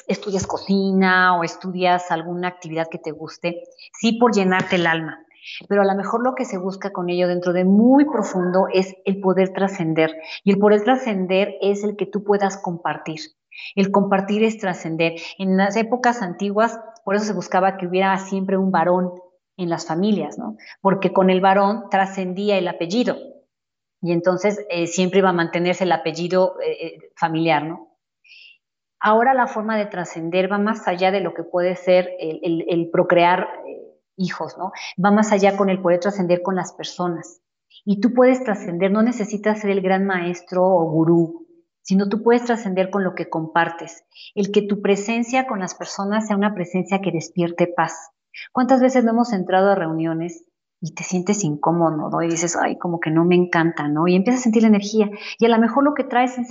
estudias cocina o estudias alguna actividad que te guste, sí por llenarte el alma, pero a lo mejor lo que se busca con ello dentro de muy profundo es el poder trascender. Y el poder trascender es el que tú puedas compartir. El compartir es trascender. En las épocas antiguas, por eso se buscaba que hubiera siempre un varón en las familias, ¿no? Porque con el varón trascendía el apellido. Y entonces eh, siempre iba a mantenerse el apellido eh, eh, familiar, ¿no? Ahora la forma de trascender va más allá de lo que puede ser el, el procrear hijos, ¿no? Va más allá con el poder trascender con las personas. Y tú puedes trascender, no necesitas ser el gran maestro o gurú, sino tú puedes trascender con lo que compartes. El que tu presencia con las personas sea una presencia que despierte paz. ¿Cuántas veces no hemos entrado a reuniones y te sientes incómodo, ¿no? Y dices, ay, como que no me encanta, ¿no? Y empiezas a sentir la energía. Y a lo mejor lo que traes es,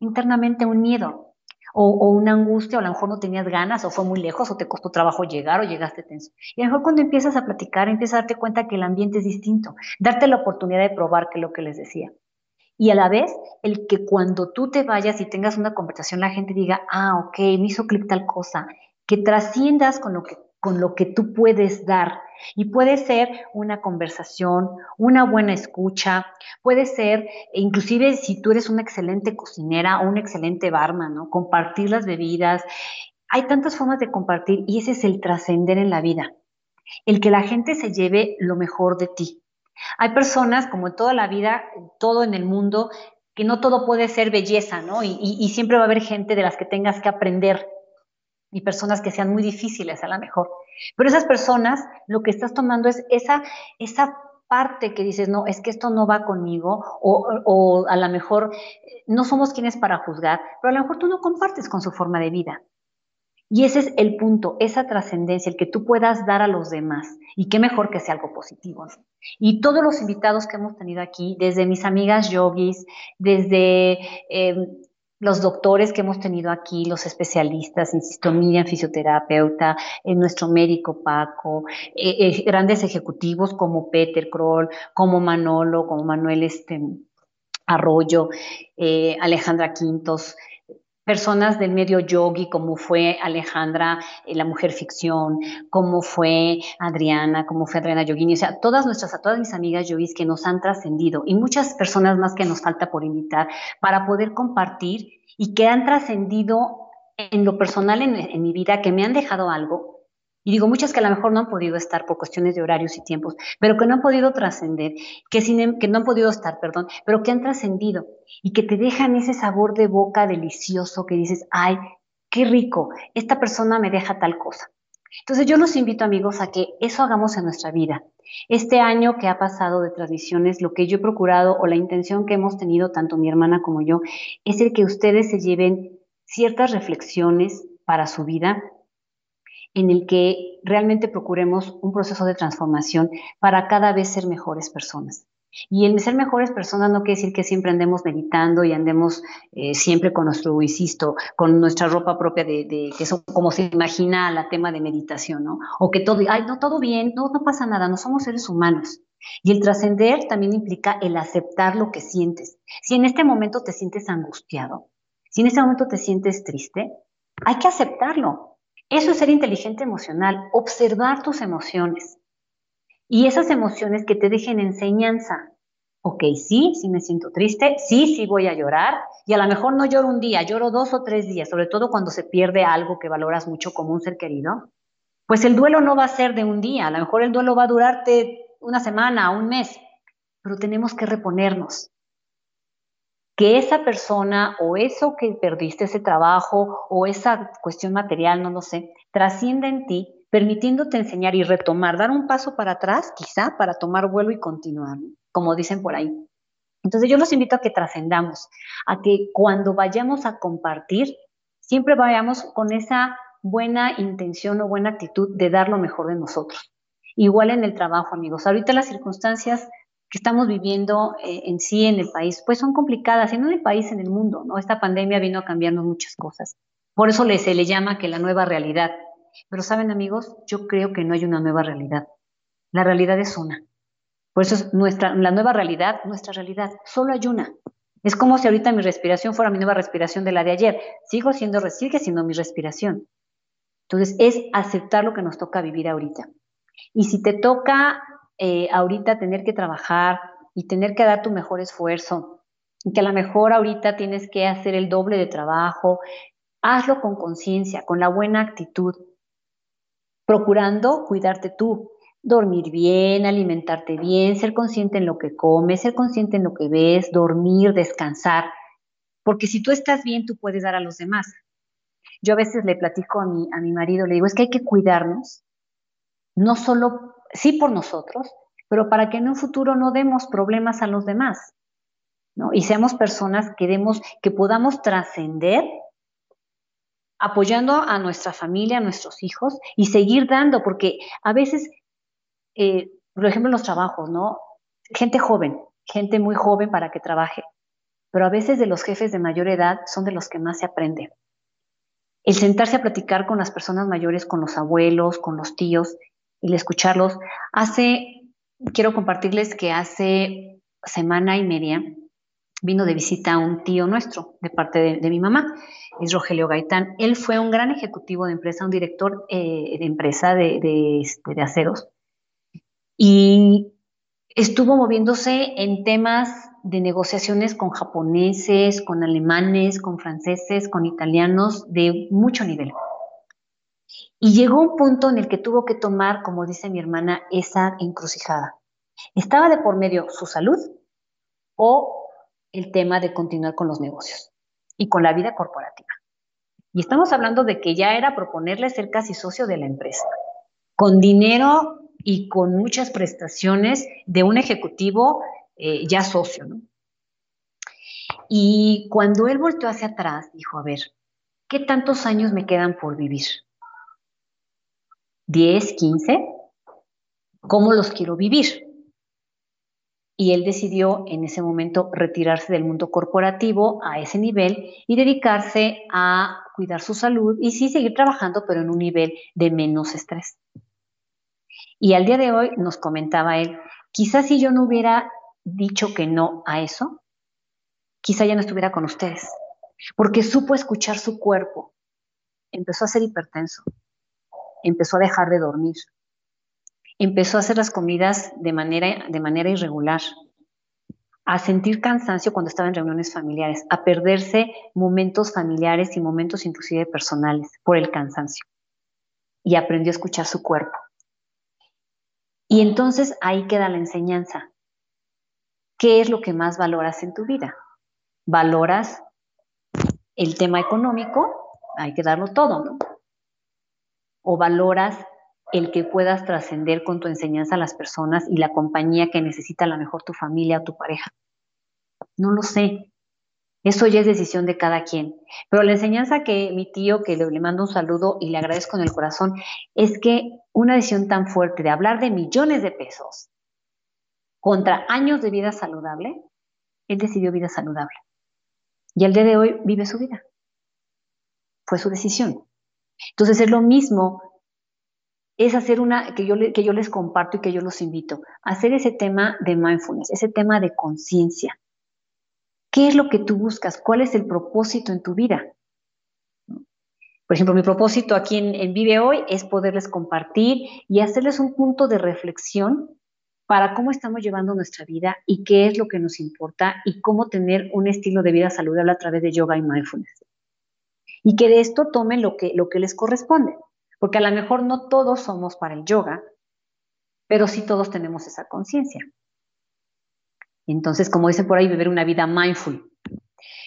internamente un miedo o, una angustia, o a lo mejor no tenías ganas, o fue muy lejos, o te costó trabajo llegar, o llegaste tenso. Y a lo mejor cuando empiezas a platicar, empiezas a darte cuenta que el ambiente es distinto, darte la oportunidad de probar que lo que les decía. Y a la vez, el que cuando tú te vayas y tengas una conversación, la gente diga, ah, ok, me hizo clic tal cosa, que trasciendas con lo que, con lo que tú puedes dar y puede ser una conversación, una buena escucha, puede ser, inclusive si tú eres una excelente cocinera o un excelente barman. Compartir las bebidas. Hay tantas formas de compartir y ese es el trascender en la vida. El que la gente se lleve lo mejor de ti. Hay personas, como toda la vida, todo en el mundo, que no todo puede ser belleza, ¿no? Y siempre va a haber gente de las que tengas que aprender y personas que sean muy difíciles a lo mejor. Pero esas personas, lo que estás tomando es esa, esa parte que dices, no, es que esto no va conmigo, o, o a lo mejor eh, no somos quienes para juzgar, pero a lo mejor tú no compartes con su forma de vida. Y ese es el punto, esa trascendencia, el que tú puedas dar a los demás. Y qué mejor que sea algo positivo. Y todos los invitados que hemos tenido aquí, desde mis amigas yogis, desde eh, los doctores que hemos tenido aquí, los especialistas, insisto, Miriam, fisioterapeuta, eh, nuestro médico Paco, eh, eh, grandes ejecutivos como Peter Kroll, como Manolo, como Manuel este, Arroyo, Alejandra Quintos, personas del medio yogi, como fue Alejandra, eh, la mujer ficción, como fue Adriana, como fue Adriana Yogini, o sea, todas nuestras, a todas mis amigas yogis que nos han trascendido y muchas personas más que nos falta por invitar para poder compartir y que han trascendido en lo personal en mi vida, que me han dejado algo, y digo muchas que a lo mejor no han podido estar por cuestiones de horarios y tiempos, pero que no han podido trascender, que, em, que no han podido estar, perdón, pero que han trascendido y que te dejan ese sabor de boca delicioso que dices, ay, qué rico, esta persona me deja tal cosa. Entonces yo los invito amigos a que eso hagamos en nuestra vida. Este año que ha pasado de tradiciones, lo que yo he procurado o la intención que hemos tenido tanto mi hermana como yo, es el que ustedes se lleven ciertas reflexiones para su vida, en el que realmente procuremos un proceso de transformación para cada vez ser mejores personas. Y el ser mejores personas no quiere decir que siempre andemos meditando y andemos eh, siempre con nuestro, insisto, con nuestra ropa propia de, que eso como se imagina la tema de meditación, ¿no? O que todo, ay, no, todo bien, no, no pasa nada, no somos seres humanos. Y el trascender también implica el aceptar lo que sientes. Si en este momento te sientes angustiado, si en este momento te sientes triste, hay que aceptarlo. Eso es ser inteligente emocional, observar tus emociones. Y esas emociones que te dejen enseñanza. Ok, sí, sí me siento triste, sí, sí voy a llorar, y a lo mejor no lloro un día, lloro dos o tres días, sobre todo cuando se pierde algo que valoras mucho como un ser querido. Pues el duelo no va a ser de un día, a lo mejor el duelo va a durarte una semana, un mes, pero tenemos que reponernos que esa persona o eso que perdiste, ese trabajo o esa cuestión material, no lo sé, trascienda en ti, permitiéndote enseñar y retomar, dar un paso para atrás, quizá, para tomar vuelo y continuar, como dicen por ahí. Entonces yo los invito a que trascendamos, a que cuando vayamos a compartir, siempre vayamos con esa buena intención o buena actitud de dar lo mejor de nosotros. Igual en el trabajo, amigos. Ahorita las circunstancias que estamos viviendo eh, en sí en el país, pues son complicadas, en el país, en el mundo, ¿no? Esta pandemia vino a cambiarnos muchas cosas. Por eso se le llama que la nueva realidad. Pero saben, amigos, yo creo que no hay una nueva realidad. La realidad es una. Por eso es nuestra, la nueva realidad, nuestra realidad, solo hay una. Es como si ahorita mi respiración fuera mi nueva respiración de la de ayer. Sigo siendo, sigue siendo mi respiración. Entonces, es aceptar lo que nos toca vivir ahorita. Y si te toca eh, ahorita tener que trabajar y tener que dar tu mejor esfuerzo, que a lo mejor ahorita tienes que hacer el doble de trabajo, hazlo con conciencia, con la buena actitud, procurando cuidarte tú, dormir bien, alimentarte bien, ser consciente en lo que comes, ser consciente en lo que ves, dormir, descansar, porque si tú estás bien, tú puedes dar a los demás. Yo a veces le platico a mi, a mi marido, le digo, es que hay que cuidarnos, no solo sí por nosotros, pero para que en un futuro no demos problemas a los demás, ¿no? Y seamos personas que demos, que podamos trascender apoyando a nuestra familia, a nuestros hijos y seguir dando, porque a veces, eh, por ejemplo, en los trabajos, ¿no? Gente joven, gente muy joven para que trabaje, pero a veces de los jefes de mayor edad son de los que más se aprende. El sentarse a platicar con las personas mayores, con los abuelos, con los tíos, el escucharlos. Hace, quiero compartirles que hace semana y media vino de visita un tío nuestro de parte de, mi mamá, es Rogelio Gaitán. Él fue un gran ejecutivo de empresa, un director eh, de empresa de, este, de aceros y estuvo moviéndose en temas de negociaciones con japoneses, con alemanes, con franceses, con italianos de mucho nivel. Y llegó un punto en el que tuvo que tomar, como dice mi hermana, esa encrucijada. Estaba de por medio su salud o el tema de continuar con los negocios y con la vida corporativa. Y estamos hablando de que ya era proponerle ser casi socio de la empresa, con dinero y con muchas prestaciones de un ejecutivo eh, ya socio, ¿no? Y cuando él volteó hacia atrás, dijo, a ver, ¿qué tantos años me quedan por vivir? 10, 15, ¿cómo los quiero vivir? Y él decidió en ese momento retirarse del mundo corporativo a ese nivel y dedicarse a cuidar su salud y sí seguir trabajando, pero en un nivel de menos estrés. Y al día de hoy nos comentaba él, quizás si yo no hubiera dicho que no a eso, quizá ya no estuviera con ustedes, porque supo escuchar su cuerpo. Empezó a ser hipertenso, empezó a dejar de dormir, empezó a hacer las comidas de manera, de manera irregular, a sentir cansancio cuando estaba en reuniones familiares, a perderse momentos familiares y momentos inclusive personales por el cansancio. Y aprendió a escuchar su cuerpo. Y entonces ahí queda la enseñanza. ¿Qué es lo que más valoras en tu vida? ¿Valoras el tema económico? Hay que darlo todo, ¿no? ¿O valoras el que puedas trascender con tu enseñanza a las personas y la compañía que necesita a lo mejor tu familia o tu pareja. No lo sé. Eso ya es decisión de cada quien. Pero la enseñanza que mi tío, que le, mando un saludo y le agradezco en el corazón, es que una decisión tan fuerte de hablar de millones de pesos contra años de vida saludable, él decidió vida saludable. Y el día de hoy vive su vida. Fue su decisión. Entonces es lo mismo es hacer una, que yo, que yo les comparto y que yo los invito, hacer ese tema de mindfulness, ese tema de conciencia. ¿Qué es lo que tú buscas? ¿Cuál es el propósito en tu vida? Por ejemplo, mi propósito aquí en, en Vive Hoy es poderles compartir y hacerles un punto de reflexión para cómo estamos llevando nuestra vida y qué es lo que nos importa y cómo tener un estilo de vida saludable a través de yoga y mindfulness. Y que de esto tomen lo que, lo que les corresponde. Porque a lo mejor no todos somos para el yoga, pero sí todos tenemos esa conciencia. Entonces, como dicen por ahí, vivir una vida mindful.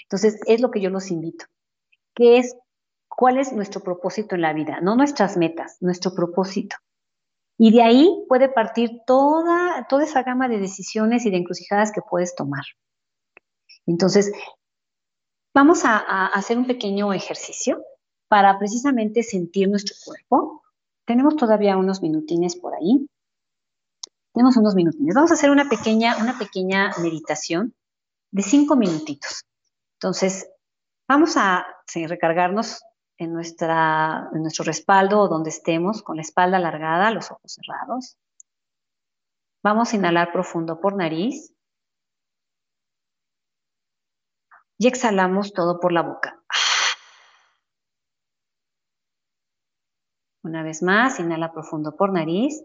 Entonces, es lo que yo los invito. ¿Qué es, cuál es nuestro propósito en la vida? No nuestras metas, nuestro propósito. Y de ahí puede partir toda, toda esa gama de decisiones y de encrucijadas que puedes tomar. Entonces, vamos a hacer un pequeño ejercicio para precisamente sentir nuestro cuerpo. Tenemos todavía unos minutines por ahí. Tenemos unos minutines. Vamos a hacer una pequeña, una pequeña meditación de cinco minutitos. Entonces, vamos a recargarnos en, nuestra, en nuestro respaldo o donde estemos, con la espalda alargada, los ojos cerrados. Vamos a inhalar profundo por nariz. Y exhalamos todo por la boca. Una vez más, inhala profundo por nariz.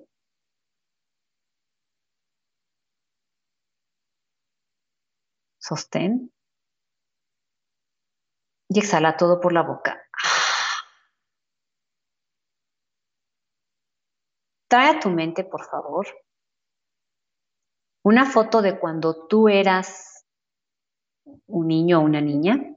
Sostén. Y exhala todo por la boca. Trae a tu mente, por favor, una foto de cuando tú eras un niño o una niña.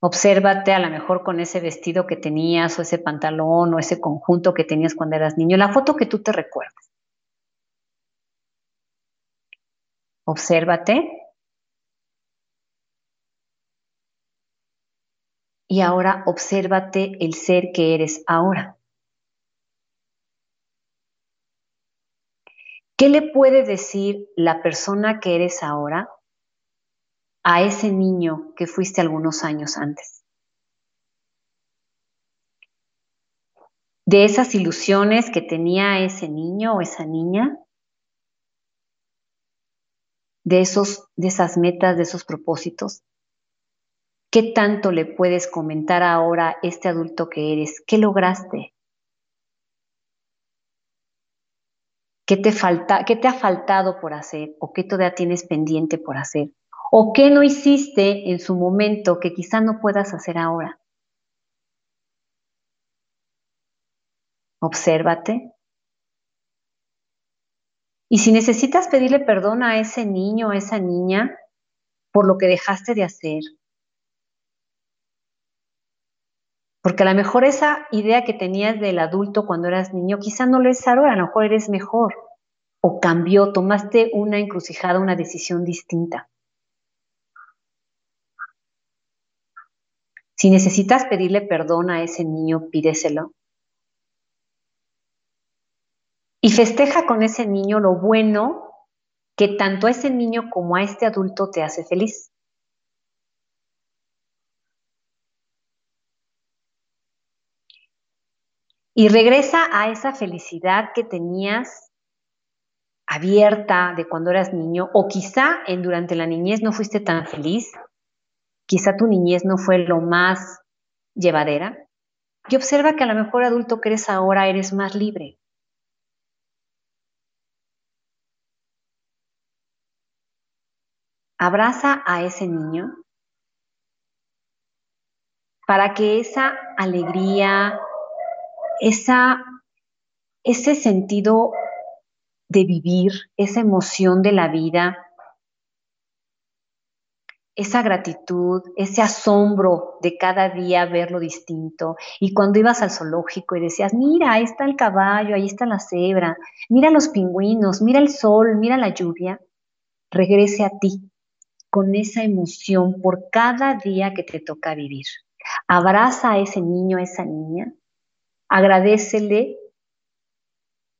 Obsérvate a lo mejor con ese vestido que tenías o ese pantalón o ese conjunto que tenías cuando eras niño, la foto que tú te recuerdas. Obsérvate. Y ahora obsérvate el ser que eres ahora. ¿Qué le puede decir la persona que eres ahora a ese niño que fuiste algunos años antes. De esas ilusiones que tenía ese niño o esa niña, de, esos, de esas metas, de esos propósitos, ¿qué tanto le puedes comentar ahora este adulto que eres? ¿Qué lograste? ¿Qué te, falta, ¿Qué te ha faltado por hacer o qué todavía tienes pendiente por hacer? ¿O qué no hiciste en su momento que quizá no puedas hacer ahora? Obsérvate. Y si necesitas pedirle perdón a ese niño o a esa niña por lo que dejaste de hacer, porque a lo mejor esa idea que tenías del adulto cuando eras niño, quizá no lo es ahora, a lo mejor eres mejor, o cambió, tomaste una encrucijada, una decisión distinta. Si necesitas pedirle perdón a ese niño, pídeselo. Y festeja con ese niño lo bueno que tanto a ese niño como a este adulto te hace feliz. Y regresa a esa felicidad que tenías abierta de cuando eras niño, o quizá en, durante la niñez no fuiste tan feliz, quizá tu niñez no fue lo más llevadera, y observa que a lo mejor adulto que eres ahora eres más libre. Abraza a ese niño para que esa alegría, esa, ese sentido de vivir, esa emoción de la vida, esa gratitud, ese asombro de cada día verlo distinto. Y cuando ibas al zoológico y decías, mira, ahí está el caballo, ahí está la cebra, mira los pingüinos, mira el sol, mira la lluvia, regrese a ti con esa emoción por cada día que te toca vivir. Abraza a ese niño, a esa niña, agradecele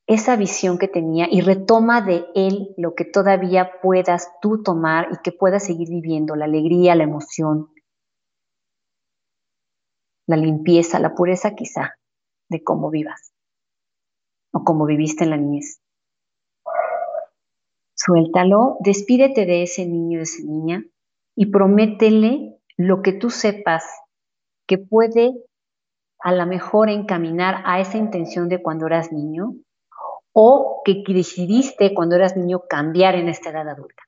esa visión que tenía y retoma de él lo que todavía puedas tú tomar y que puedas seguir viviendo, la alegría, la emoción, la limpieza, la pureza quizá de cómo vivas o cómo viviste en la niñez. Suéltalo, despídete de ese niño, de esa niña y prométele lo que tú sepas que puede a lo mejor encaminar a esa intención de cuando eras niño o que decidiste cuando eras niño cambiar en esta edad adulta.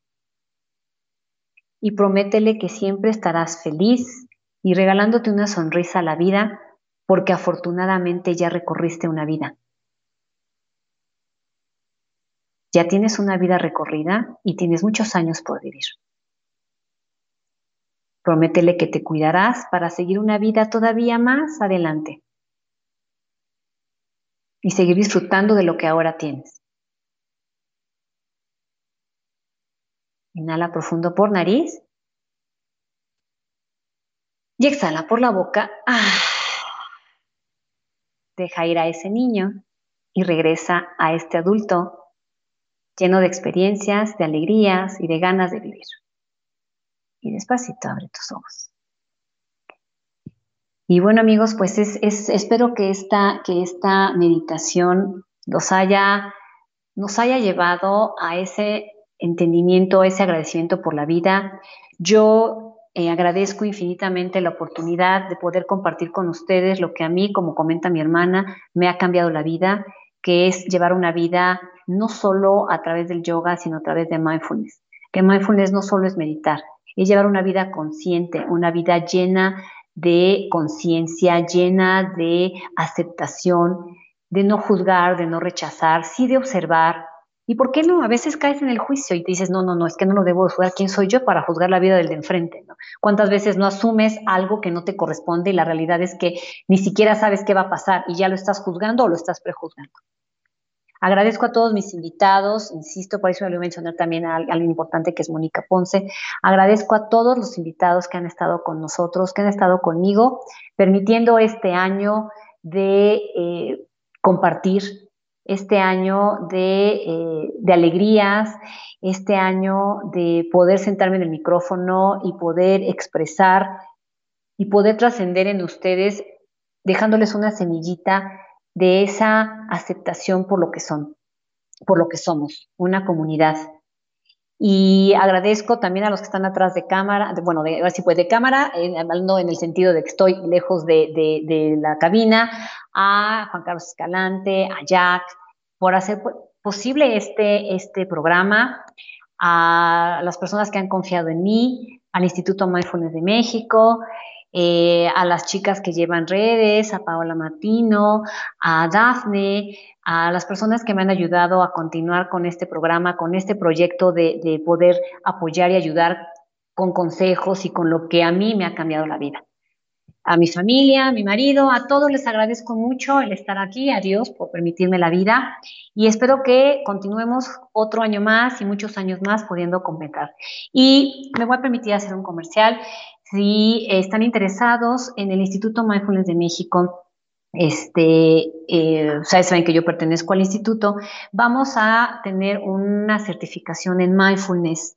Y prométele que siempre estarás feliz y regalándote una sonrisa a la vida porque afortunadamente ya recorriste una vida. Ya tienes una vida recorrida y tienes muchos años por vivir. Prométele que te cuidarás para seguir una vida todavía más adelante y seguir disfrutando de lo que ahora tienes. Inhala profundo por nariz. Y exhala por la boca. Ah. Deja ir a ese niño y regresa a este adulto lleno de experiencias, de alegrías y de ganas de vivir. Y despacito abre tus ojos. Y bueno amigos, pues es, espero que esta, que esta meditación los haya, nos haya llevado a ese entendimiento, a ese agradecimiento por la vida. Yo eh, agradezco infinitamente la oportunidad de poder compartir con ustedes lo que a mí, como comenta mi hermana, me ha cambiado la vida, que es llevar una vida no solo a través del yoga, sino a través de mindfulness. Que mindfulness no solo es meditar, es llevar una vida consciente, una vida llena de conciencia, llena de aceptación, de no juzgar, de no rechazar, sí de observar. ¿Y por qué no? A veces caes en el juicio y te dices, no, no, no, es que no lo debo juzgar. ¿Quién soy yo para juzgar la vida del de enfrente? ¿Cuántas veces no asumes algo que no te corresponde y la realidad es que ni siquiera sabes qué va a pasar y ya lo estás juzgando o lo estás prejuzgando? Agradezco a todos mis invitados, insisto, por eso le voy a mencionar también a alguien importante que es Mónica Ponce. Agradezco a todos los invitados que han estado con nosotros, que han estado conmigo, permitiendo este año de eh, compartir, este año de, eh, de alegrías, este año de poder sentarme en el micrófono y poder expresar y poder trascender en ustedes, dejándoles una semillita de esa aceptación por lo que son, por lo que somos, una comunidad. Y agradezco también a los que están atrás de cámara, bueno, de, si pues de cámara, hablando en el sentido de que estoy lejos de, la cabina, a Juan Carlos Escalante, a Jack, por hacer posible este, este programa, a las personas que han confiado en mí, al Instituto Mindfulness de México, eh, a las chicas que llevan redes, a Paola Martino, a Dafne, a las personas que me han ayudado a continuar con este programa, con este proyecto de, de poder apoyar y ayudar con consejos y con lo que a mí me ha cambiado la vida a mi familia, a mi marido, a todos les agradezco mucho el estar aquí, a Dios por permitirme la vida y espero que continuemos otro año más y muchos años más pudiendo completar. Y me voy a permitir hacer un comercial. Si están interesados en el Instituto Mindfulness de México, este, eh, saben que yo pertenezco al instituto, vamos a tener una certificación en mindfulness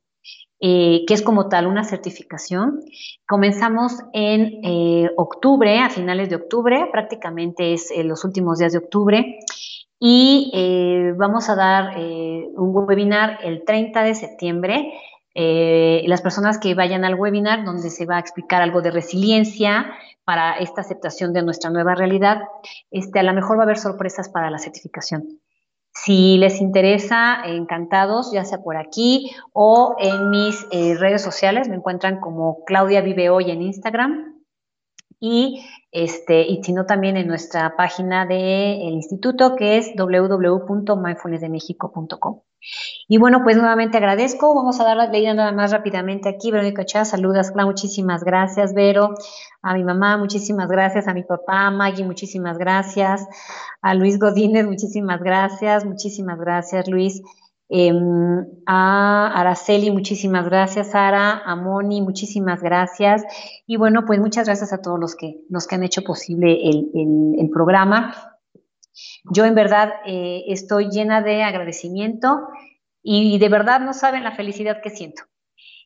eh, que es como tal una certificación. Comenzamos en eh, octubre, a finales de octubre, prácticamente es en los últimos días de octubre. Y eh, vamos a dar eh, un webinar el 30 de septiembre. Eh, las personas que vayan al webinar, donde se va a explicar algo de resiliencia para esta aceptación de nuestra nueva realidad, este, a lo mejor va a haber sorpresas para la certificación. Si les interesa, encantados, ya sea por aquí o en mis redes sociales, me encuentran como Claudia Vive Hoy en Instagram y, este, y sino también en nuestra página del instituto que es www.mindfulnessdemexico.com. Y bueno, pues nuevamente agradezco. Vamos a dar la leída nada más rápidamente aquí. Verónica Chá, saludas, Cla, muchísimas gracias. Vero, a mi mamá, muchísimas gracias. A mi papá, Maggie, muchísimas gracias. A Luis Godínez, muchísimas gracias. Muchísimas gracias, Luis. Em, a Araceli, muchísimas gracias, Sara, a Moni, muchísimas gracias. Y bueno, pues muchas gracias a todos los que, los han hecho posible el, programa. Yo en verdad eh, estoy llena de agradecimiento y de verdad no saben la felicidad que siento.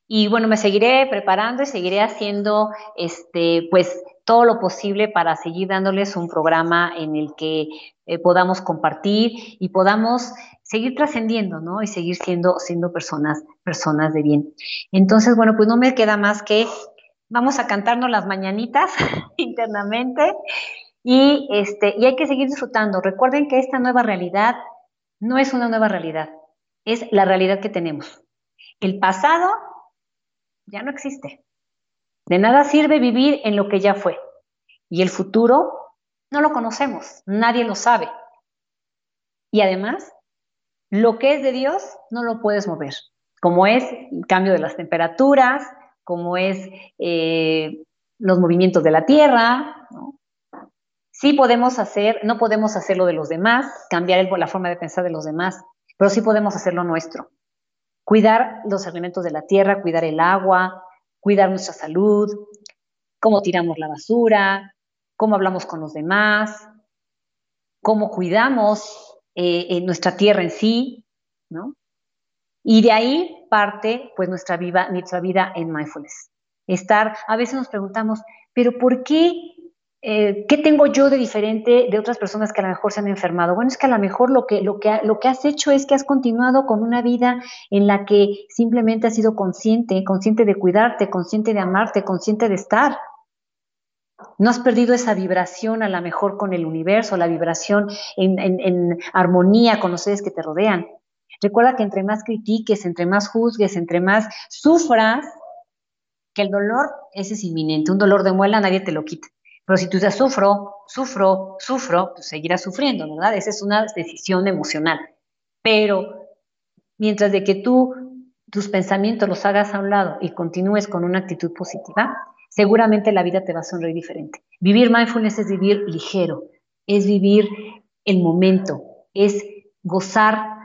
Y bueno, me seguiré preparando y seguiré haciendo este, pues todo lo posible para seguir dándoles un programa en el que eh, podamos compartir y podamos seguir trascendiendo, ¿no? Y seguir siendo, siendo personas, personas de bien. Entonces, bueno, pues no me queda más que vamos a cantarnos las mañanitas *laughs* internamente y, este, y hay que seguir disfrutando. Recuerden que esta nueva realidad no es una nueva realidad, es la realidad que tenemos. El pasado ya no existe. De nada sirve vivir en lo que ya fue. Y el futuro no lo conocemos, nadie lo sabe. Y además, lo que es de Dios no lo puedes mover, como es el cambio de las temperaturas, como es eh, los movimientos de la Tierra. Sí podemos hacer, no podemos hacer lo de los demás, cambiar la forma de pensar de los demás, pero sí podemos hacer lo nuestro. Cuidar los elementos de la Tierra, cuidar el agua, cuidar nuestra salud, cómo tiramos la basura, cómo hablamos con los demás, cómo cuidamos eh, en nuestra tierra en sí, ¿no? Y de ahí parte pues nuestra vida, nuestra vida en mindfulness. Estar, a veces nos preguntamos, pero ¿por qué? Eh, ¿Qué tengo yo de diferente de otras personas que a lo mejor se han enfermado? Bueno, es que a lo mejor lo que, lo, que, lo que has hecho es que has continuado con una vida en la que simplemente has sido consciente, consciente de cuidarte, consciente de amarte, consciente de estar, no has perdido esa vibración a lo mejor con el universo, la vibración en, armonía con los seres que te rodean. Recuerda que entre más critiques, entre más juzgues, entre más sufras, que el dolor es inminente. Un dolor de muela nadie te lo quita. Pero si tú dices sufro, sufro, sufro, pues seguirás sufriendo, ¿verdad? Esa es una decisión emocional. Pero mientras de que tú tus pensamientos los hagas a un lado y continúes con una actitud positiva, seguramente la vida te va a sonreír diferente. Vivir mindfulness es vivir ligero, es vivir el momento, es gozar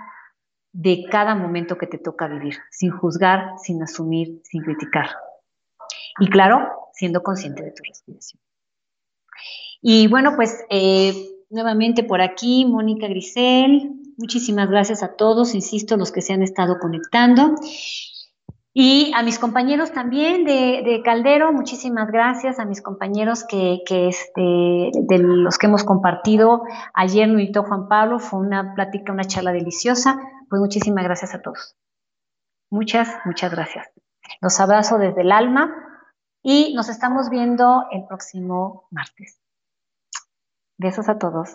de cada momento que te toca vivir, sin juzgar, sin asumir, sin criticar. Y claro, siendo consciente de tu respiración. Y bueno, pues eh, nuevamente por aquí, Mónica Grisel, muchísimas gracias a todos, insisto, los que se han estado conectando. Y a mis compañeros también de, Caldero, muchísimas gracias a mis compañeros que, este, de los que hemos compartido. Ayer me invitó Juan Pablo, fue una plática, una charla deliciosa. Pues muchísimas gracias a todos. Muchas, muchas gracias. Los abrazo desde el alma y nos estamos viendo el próximo martes. Besos a todos.